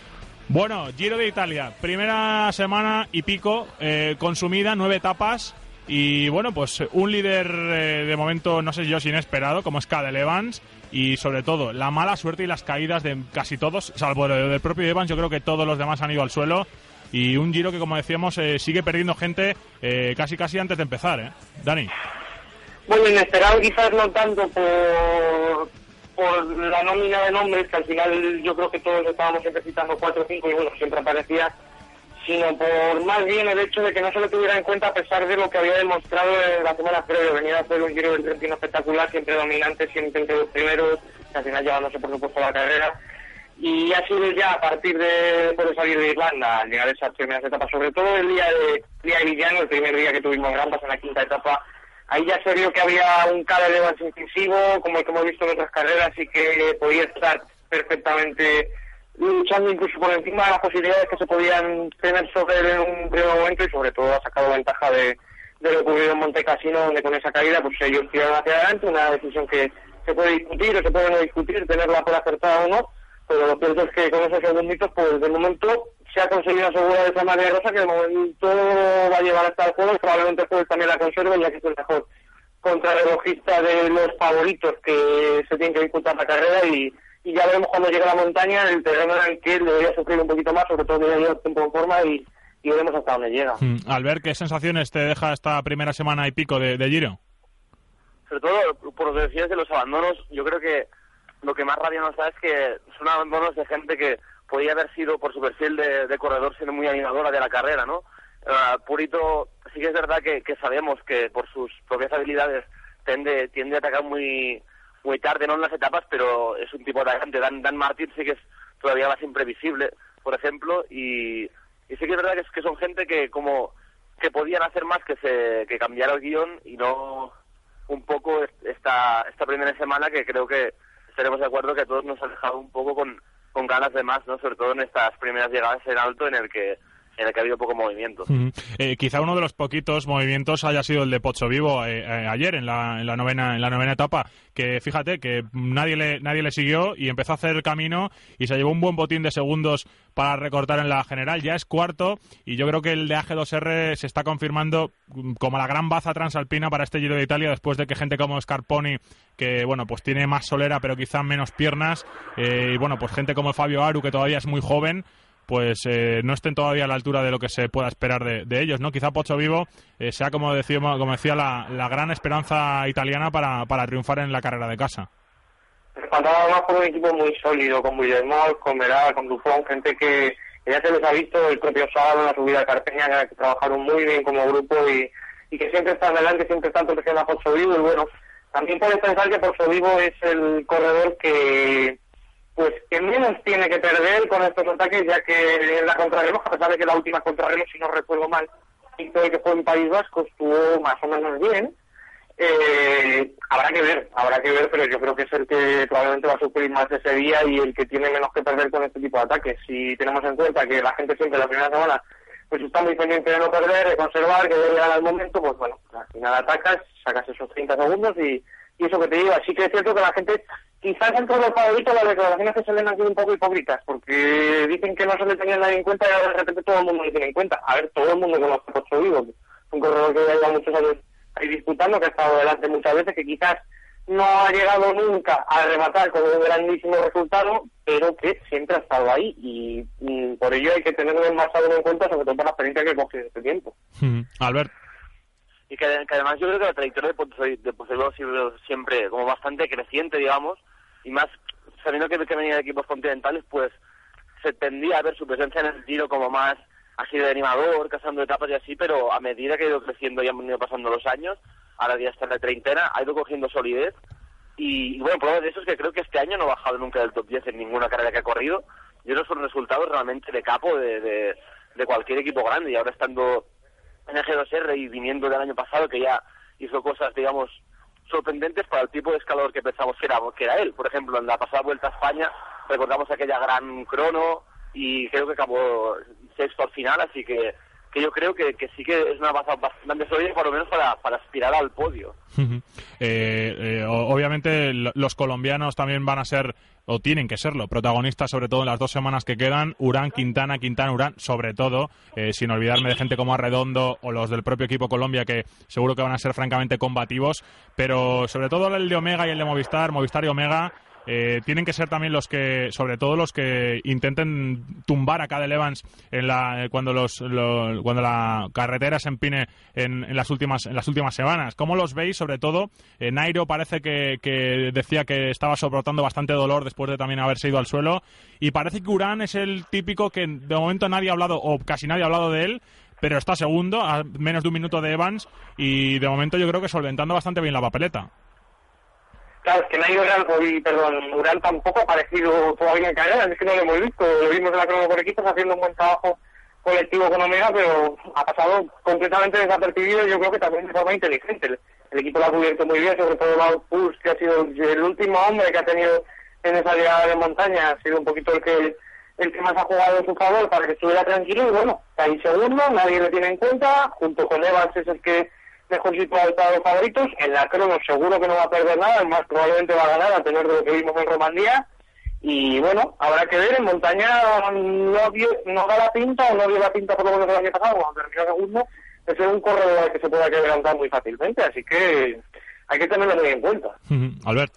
Bueno, Giro de Italia, primera semana y pico eh, consumida, nueve etapas y bueno, pues un líder eh, de momento, no sé yo si inesperado, como es Cadel Evans y sobre todo la mala suerte y las caídas de casi todos, salvo el del propio Evans, yo creo que todos los demás han ido al suelo y un Giro que como decíamos eh, sigue perdiendo gente casi casi antes de empezar, ¿eh? Dani. Bueno, inesperado quizás no tanto por, por la nómina de nombres, que al final yo creo que todos estábamos siempre citando cuatro o cinco y bueno, siempre aparecía, sino por más bien el hecho de que no se lo tuviera en cuenta a pesar de lo que había demostrado en la semana previa. Venía a hacer un giro del Trentino espectacular, siempre dominante, siempre entre los primeros, que al final llevándose por supuesto la carrera. Y ha sido ya a partir de poder salir de Irlanda, al llegar a esas primeras etapas, sobre todo el día de, día de Villano, el primer día que tuvimos rampas en la quinta etapa, Ahí ya se vio que había un cada más incisivo, como el que hemos visto en otras carreras, y que podía estar perfectamente luchando incluso por encima de las posibilidades que se podían tener sobre un primer momento y sobre todo ha sacado ventaja de, lo ocurrido en Monte Cassino, donde con esa caída pues ellos tiraron hacia adelante, una decisión que se puede discutir o se puede no discutir, tenerla por acertada o no, pero lo cierto es que con esos segunditos, pues de momento se ha conseguido asegurar esa María Rosa, que de momento va a llevar hasta el juego, probablemente el también la conserve, ya que es el mejor contrarrelojista de los favoritos que se tienen que disputar la carrera y, ya veremos cuando llegue a la montaña el terreno en el que debería sufrir un poquito más, sobre todo que ya tiempo en forma y, veremos hasta dónde llega. Hmm. Al ver ¿qué sensaciones te deja esta primera semana y pico de, de Giro? Sobre todo, por lo que decías de los abandonos, yo creo que lo que más rabia nos da es que son abandonos de gente que podía haber sido por su perfil de, corredor siendo muy animadora de la carrera, ¿no? Uh, Purito sí que es verdad que, sabemos que por sus propias habilidades tiende, tiende a atacar muy muy tarde, no en las etapas, pero es un tipo atacante. Dan, Dan Martín sí que es todavía más imprevisible, por ejemplo, y, y sí que es verdad que, es, que son gente que como que podían hacer más que se que cambiar el guion y no un poco esta esta primera semana que creo que estaremos de acuerdo que a todos nos ha dejado un poco con, con ganas de más, ¿no? Sobre todo en estas primeras llegadas en alto en el que en el que ha habido poco movimiento. Eh, quizá uno de los poquitos movimientos haya sido el de Pocho Vivo eh, eh, ayer en la, en la novena en la novena etapa, que fíjate que nadie le nadie le siguió y empezó a hacer el camino y se llevó un buen botín de segundos para recortar en la general. Ya es cuarto y yo creo que el de AG2R se está confirmando como la gran baza transalpina para este Giro de Italia después de que gente como Scarponi que bueno pues tiene más solera pero quizá menos piernas y bueno pues gente como Fabio Aru que todavía es muy joven pues eh, no estén todavía a la altura de lo que se pueda esperar de, ellos, ¿no? Quizá Pocho Vivo eh, sea, como, decíamos, como decía, la, gran esperanza italiana para, para triunfar en la carrera de casa. Faltaba más por un equipo muy sólido, con Guillermo, con Verá, con Dufón, gente que, ya se les ha visto el propio sábado en la subida de Carpeña, que trabajaron muy bien como grupo y, y que siempre están adelante, siempre están protegiendo a Pocho Vivo y bueno, también puedes pensar que Pocho Vivo es el corredor que pues que menos tiene que perder con estos ataques, ya que la contrarreloj, a pesar de que la última contrarreloj, si no recuerdo mal, el que fue en País Vasco estuvo más o menos bien. Eh, habrá que ver, habrá que ver, pero yo creo que es el que probablemente va a sufrir más ese día y el que tiene menos que perder con este tipo de ataques. Si tenemos en cuenta que la gente siempre la primera semana pues está muy pendiente de no perder, de conservar, que debe llegar al momento, pues bueno, al final atacas, sacas esos 30 segundos y, y eso que te digo. Así que es cierto que la gente quizás entre los favoritos las declaraciones que se leen han sido un poco hipócritas, porque dicen que no se le tenía nadie en cuenta y ahora de repente todo el mundo lo tiene en cuenta. A ver, todo el mundo conoce a Pocho Vivo, un corredor que lleva muchos años ahí disputando, que ha estado delante muchas veces, que quizás no ha llegado nunca a rematar con un grandísimo resultado, pero que siempre ha estado ahí y, por ello hay que tenerlo más en cuenta, sobre todo por la experiencia que coge este tiempo. Albert y que, además yo creo que la trayectoria de, Pozuelo ha sido siempre como bastante creciente, digamos, y más sabiendo que, venía de equipos continentales, pues se tendía a ver su presencia en el tiro como más así de animador, cazando etapas y así, pero a medida que ha ido creciendo y han venido pasando los años, ahora ya está en la treintena, ha ido cogiendo solidez. Y, bueno, prueba de eso es que creo que este año no ha bajado nunca del top 10 en ninguna carrera que ha corrido. Y esos son resultados realmente de capo de, de cualquier equipo grande. Y ahora estando en el G2R y viniendo del año pasado, que ya hizo cosas, digamos, sorprendentes para el tipo de escalador que pensamos que era, que era él. Por ejemplo, en la pasada vuelta a España recordamos aquella gran crono y creo que acabó sexto al final, así que que yo creo que, que sí que es una base bastante sólida, por lo menos para, para aspirar al podio. Eh, eh, obviamente los colombianos también van a ser, o tienen que serlo, protagonistas sobre todo en las dos semanas que quedan. Urán, Quintana, Quintana, Urán, sobre todo, eh, sin olvidarme de gente como Arredondo o los del propio equipo Colombia, que seguro que van a ser francamente combativos. Pero sobre todo el de Omega y el de Movistar, Movistar y Omega, eh, tienen que ser también los que, sobre todo los que intenten tumbar a Cadel Evans en la, cuando los, lo- la carretera se empine en, en las últimas en las últimas semanas. ¿Cómo los veis? Sobre todo, eh, Nairo parece que, que decía que estaba soportando bastante dolor después de también haberse ido al suelo y parece que Urán es el típico que de momento nadie ha hablado o casi nadie ha hablado de él. Pero está segundo, a menos de un minuto de Evans, y de momento yo creo que solventando bastante bien la papeleta. Claro, es que Nairo Urán, hoy, perdón, Urán tampoco ha aparecido todavía en carrera, es que no lo hemos visto. Lo vimos en la crono por equipos haciendo un buen trabajo colectivo con Omega, pero ha pasado completamente desapercibido y yo creo que también de forma inteligente. El, equipo lo ha cubierto muy bien, sobre todo Puls, que ha sido el último hombre que ha tenido en esa llegada de montaña, ha sido un poquito el que el que más ha jugado en su favor para que estuviera tranquilo y bueno, está ahí segundo, nadie le tiene en cuenta, junto con Evans es el que mejor situado para los favoritos, en la crono seguro que no va a perder nada, más probablemente va a ganar a tener de lo que vimos en Romandía y bueno, habrá que ver, en montaña no, dio- no da la pinta o no dio la pinta por lo menos el año pasado, cuando terminó segundo, de ser un corredor al que se pueda quebrantar muy fácilmente, así que hay que tenerlo muy en cuenta. Albert.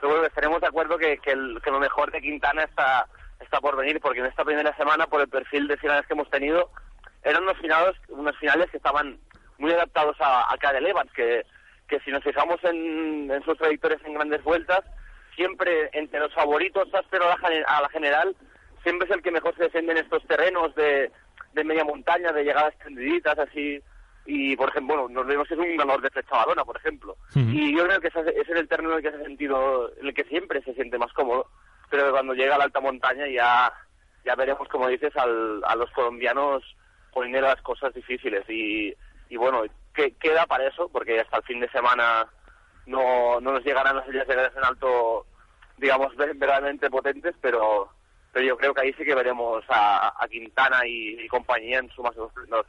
Pero bueno, estaremos de acuerdo que, que, el- que lo mejor de Quintana está, está por venir, porque en esta primera semana, por el perfil de finales que hemos tenido, eran unos finales, unos finales que estaban muy adaptados a, a Evans, que, que si nos fijamos en, en sus trayectorias en grandes vueltas, siempre entre los favoritos áspero a la, gene- a la general, siempre es el que mejor se defiende en estos terrenos de, de media montaña, de llegadas tendiditas, así. Y, por ejemplo, bueno, nos vemos que es un ganador de flecha balona, por ejemplo. Y yo creo que ese es el término en el que se ha sentido, en el que siempre se siente más cómodo, pero cuando llega a la alta montaña ya, ya veremos, como dices, al, a los colombianos poniendo las cosas difíciles. Y, y bueno, que, queda para eso, porque hasta el fin de semana no, no nos llegarán las salidas de en alto, digamos, ver- verdaderamente potentes, pero pero yo creo que ahí sí que veremos a, Quintana y, compañía en su máximo esplendor.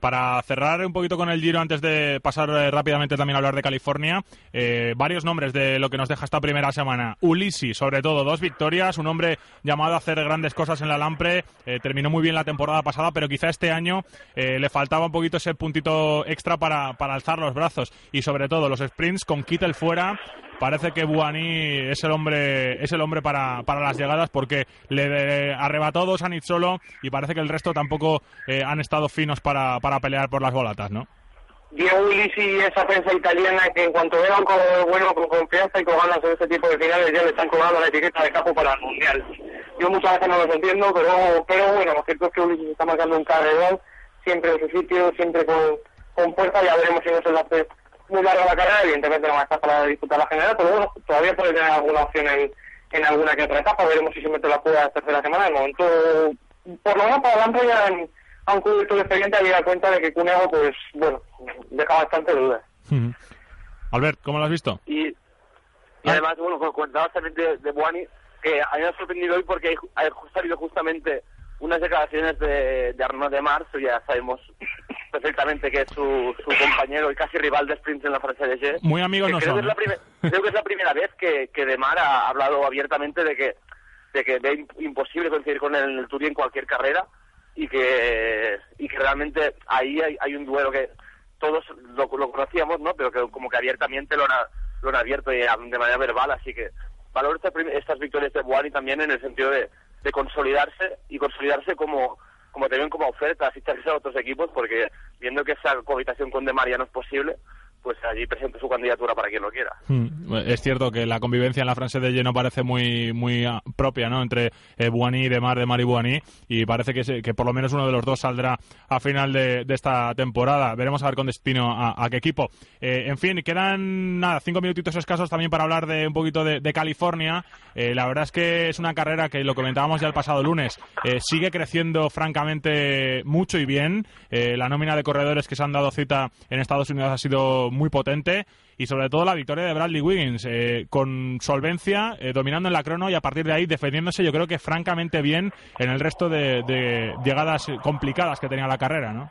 Para cerrar un poquito con el Giro, antes de pasar eh, rápidamente también a hablar de California, eh, varios nombres de lo que nos deja esta primera semana. Ulisi, sobre todo, dos victorias, un hombre llamado a hacer grandes cosas en la Lampre, eh, terminó muy bien la temporada pasada, pero quizá este año le faltaba un poquito ese puntito extra para, para alzar los brazos. Y sobre todo, los sprints con Kittel fuera, parece que Buani es el hombre es el hombre para, para las llegadas porque le arrebató dos a Nizzolo y parece que el resto tampoco eh, han estado finos para, para pelear por las bolatas, ¿no? Diego Ulisi y esa prensa italiana que en cuanto vean con bueno, con confianza y con ganas en este tipo de finales ya le están cobrando la etiqueta de capo para el Mundial. Yo muchas veces no los entiendo, pero, pero bueno, lo cierto es que Ulisi está marcando un carrerón, siempre en su sitio, siempre con, con fuerza, ya veremos si no se le hace muy larga la carrera, evidentemente no va a estar para disputar la general, pero bueno, todavía puede tener alguna opción en, en alguna que otra etapa, veremos si se mete la prueba la tercera semana, de momento, por lo menos para adelante ya en, a un cubierto de expediente había cuenta de que Cunego, pues bueno, deja bastante dudas. Albert, ¿cómo lo has visto? Y, y además, bueno, como comentabas también de, de Buani, que a mí me ha sorprendido hoy porque ha salido justamente unas declaraciones de, de Arnaud de Mars, ya sabemos perfectamente que es su, su compañero y casi rival de sprint en la Francia de. Muy amigos que no creo son, Que es la ¿eh? creo que es la primera vez que, que De Mar ha hablado abiertamente de que, de que ve im- imposible coincidir con él en el Tour y en cualquier carrera y que, y que realmente ahí hay, hay un duelo que todos lo, lo conocíamos, ¿no? Pero que como que abiertamente lo han, lo han abierto y, ah, de manera verbal, así que valoro esta prim- estas victorias de Buani también en el sentido de, de consolidarse y consolidarse como como también como oferta, fichajes a otros equipos, porque viendo que esa cohabitación con De María no es posible, pues allí presente su candidatura para quien lo quiera. Mm, Es cierto que la convivencia en la Francia de lleno parece muy muy ah, propia, ¿no? Entre eh, Buani y Demar, Demar y Buani, y parece que, que por lo menos uno de los dos saldrá a final de, esta temporada. Veremos a ver con destino a, qué equipo. Eh, en fin, quedan nada, cinco minutitos escasos también para hablar de un poquito de, California. Eh, la verdad es que es una carrera que lo comentábamos ya el pasado lunes, eh, sigue creciendo francamente mucho y bien. La nómina de corredores que se han dado cita en Estados Unidos ha sido muy potente y sobre todo la victoria de Bradley Wiggins eh, con solvencia, eh, dominando en la crono y a partir de ahí defendiéndose yo creo que francamente bien en el resto de, de llegadas complicadas que tenía la carrera, ¿no?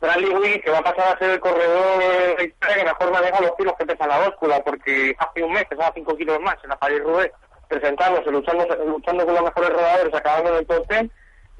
Bradley Wiggins que va a pasar a ser el corredor que mejor maneja los kilos que pesa la báscula porque hace un mes pesaba 5 kilos más en la París Roubaix presentándose, luchando, luchando con los mejores rodadores, acabando en el top 10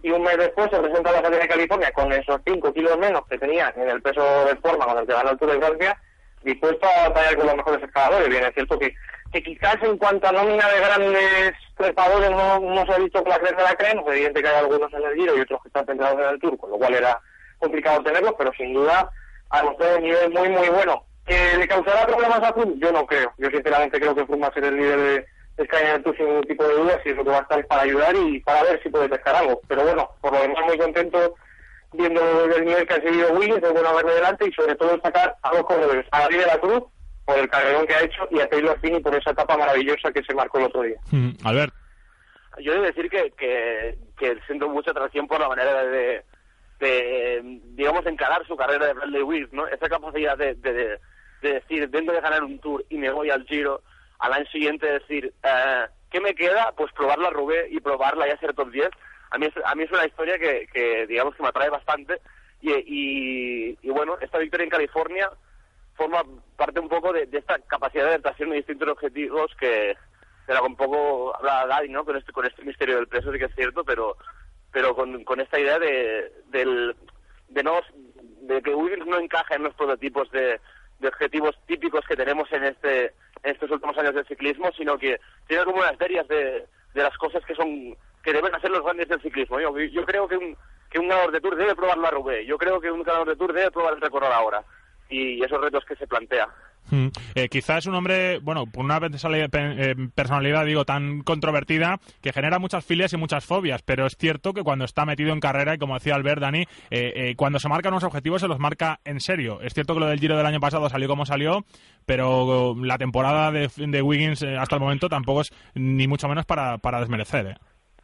y un mes después se presenta a la Salida de California con esos 5 kilos menos que tenía en el peso de forma con el ganó el Tour de Francia, dispuesto a batallar con los mejores escaladores. Bien, es cierto que, quizás en cuanto a nómina de grandes trepadores no, no se ha visto con la crema de la crema, es evidente que hay algunos en el Giro y otros que están centrados en el Tour, con lo cual era complicado tenerlos, pero sin duda ha mostrado un nivel muy, muy bueno. ¿Que le causará problemas a Froome? Yo no creo. Yo sinceramente creo que Froome va a ser el líder de, de Sky en el Tour sin ningún tipo de dudas y es lo que va a estar es para ayudar y para ver si puede pescar algo. Pero bueno, por lo demás muy contento viendo el nivel que ha seguido Willis, es bueno verlo delante y sobre todo destacar a dos corredores, a David de la Cruz por el carrerón que ha hecho y a Taylor Finney por esa etapa maravillosa que se marcó el otro día. Mm, Albert. Yo debo decir que, que, que siento mucha atracción por la manera de, de, digamos, encarar su carrera de Bradley Wiggins, ¿no? Esa capacidad de, de, de, de decir, vengo de ganar un Tour y me voy al Giro, al año siguiente decir, eh, ¿qué me queda? Pues probar la Rubé y probarla y hacer top 10. A mí, es, a mí es una historia que, que, digamos, que me atrae bastante. Y, y, bueno, esta victoria en California forma parte un poco de, de esta capacidad de adaptación y distintos objetivos que, de que un poco habla Gadi, ¿no? Con este, con este misterio del peso, sí que es cierto, pero pero con, con esta idea de, del, de, no, de que Wiggins no encaja en los prototipos de, de objetivos típicos que tenemos en este en estos últimos años del ciclismo, sino que tiene como unas ferias de, de las cosas que son que deben hacer los grandes del ciclismo. Yo, creo que un, que un ganador de Tour debe probar la Roubaix, yo creo que un ganador de Tour debe probar el recorrer ahora y esos retos que se plantea. Mm. Eh, quizás es un hombre, bueno, por una eh, personalidad, digo, tan controvertida que genera muchas filias y muchas fobias, pero es cierto que cuando está metido en carrera, y como decía Albert, Dani, eh, eh, cuando se marcan unos objetivos se los marca en serio. Es cierto que lo del Giro del año pasado salió como salió, pero la temporada de, de Wiggins eh, hasta el momento tampoco es ni mucho menos para, para desmerecer.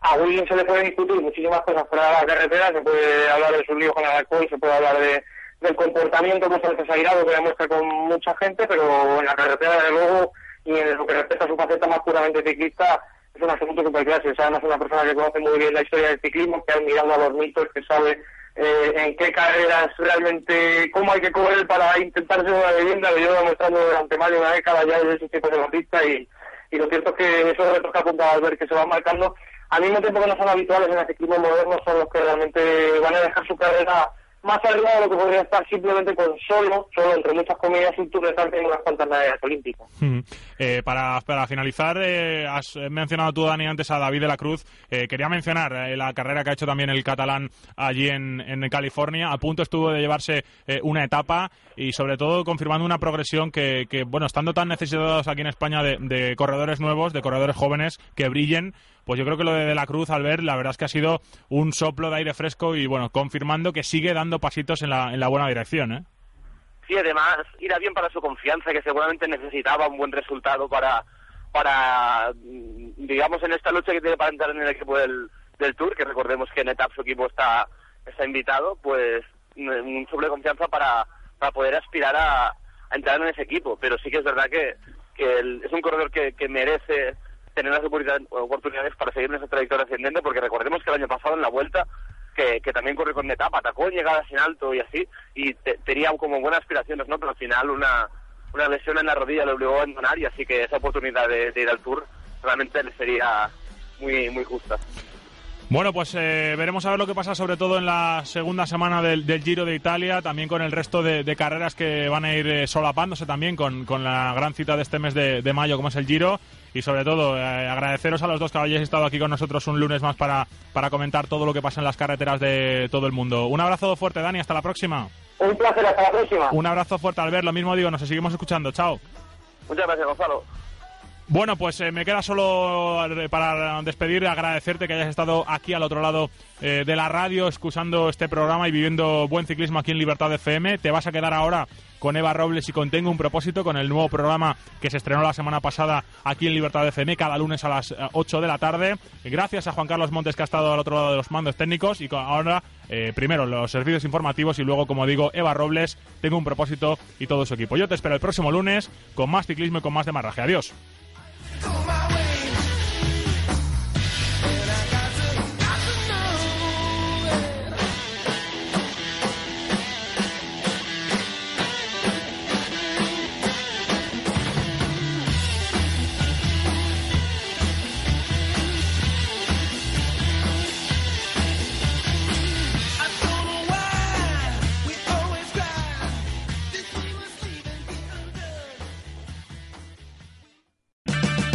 A Wiggins se le puede discutir muchísimas cosas fuera de la carretera, se puede hablar de su lío con el alcohol, se puede hablar de del comportamiento muchas veces airado que demuestra con mucha gente, pero en la carretera, desde luego, y en lo que respecta a su faceta más puramente ciclista, es un asunto super clase. O sea, es una persona que conoce muy bien la historia del ciclismo, que ha mirado a los mitos, que sabe eh, en qué carreras realmente, cómo hay que correr para intentar ser una leyenda, lo llevo demostrando durante más de una década ya desde ese tipo de notista y, y lo cierto es que esos retos que apuntaba al ver que se van marcando, al mismo tiempo que no son habituales en el ciclismo moderno, son los que realmente van a dejar su carrera más arriba de lo que podría estar simplemente con solo, solo entre muchas comillas, un Tour de y unas cuantas medallas olímpicas. Mm. Eh, para, para finalizar, eh, has mencionado tú, Dani, antes a David de la Cruz. Eh, quería mencionar eh, la carrera que ha hecho también el catalán allí en, en California. A punto estuvo de llevarse eh, una etapa y, sobre todo, confirmando una progresión que, bueno, estando tan necesitados aquí en España de, corredores nuevos, de corredores jóvenes que brillen, pues yo creo que lo de, de la Cruz, al ver, la verdad es que ha sido un soplo de aire fresco y, bueno, confirmando que sigue dando pasitos en la, en la buena dirección, ¿eh? Sí, además, irá bien para su confianza, que seguramente necesitaba un buen resultado para, para digamos, en esta lucha que tiene para entrar en el equipo del, del Tour, que recordemos que en etapa su equipo está, está invitado, pues un soplo de confianza para, para poder aspirar a, entrar en ese equipo. Pero sí que es verdad que, el, es un corredor que, que merece tener las oportunidades para seguir en esa trayectoria ascendente, porque recordemos que el año pasado en la vuelta, que, también corre con etapa, atacó llegadas en alto y así, y te, tenía como buenas aspiraciones, ¿no? Pero al final una, una lesión en la rodilla le obligó a abandonar y así que esa oportunidad de, de ir al Tour realmente le sería muy, muy justa. Bueno, pues eh, veremos a ver lo que pasa, sobre todo en la segunda semana del, del Giro de Italia, también con el resto de, de carreras que van a ir eh, solapándose también con, con, la gran cita de este mes de, de, mayo, como es el Giro. Y sobre todo, eh, agradeceros a los dos que hayáis estado aquí con nosotros un lunes más para, para comentar todo lo que pasa en las carreteras de todo el mundo. Un abrazo fuerte, Dani, hasta la próxima. Un placer, hasta la próxima. Un abrazo fuerte, Albert, lo mismo digo, nos seguimos escuchando. Chao. Muchas gracias, Gonzalo. Bueno, pues eh, me queda solo para despedir, agradecerte que hayas estado aquí al otro lado eh, de la radio, escuchando este programa y viviendo buen ciclismo aquí en Libertad FM. Te vas a quedar ahora con Eva Robles y con Tengo un propósito, con el nuevo programa que se estrenó la semana pasada aquí en Libertad FM, cada lunes a las 8 de la tarde. Gracias a Juan Carlos Montes que ha estado al otro lado de los mandos técnicos y ahora primero los servicios informativos y luego, como digo, Eva Robles, Tengo un propósito y todo su equipo. Yo te espero el próximo lunes con más ciclismo y con más de marraje. Adiós.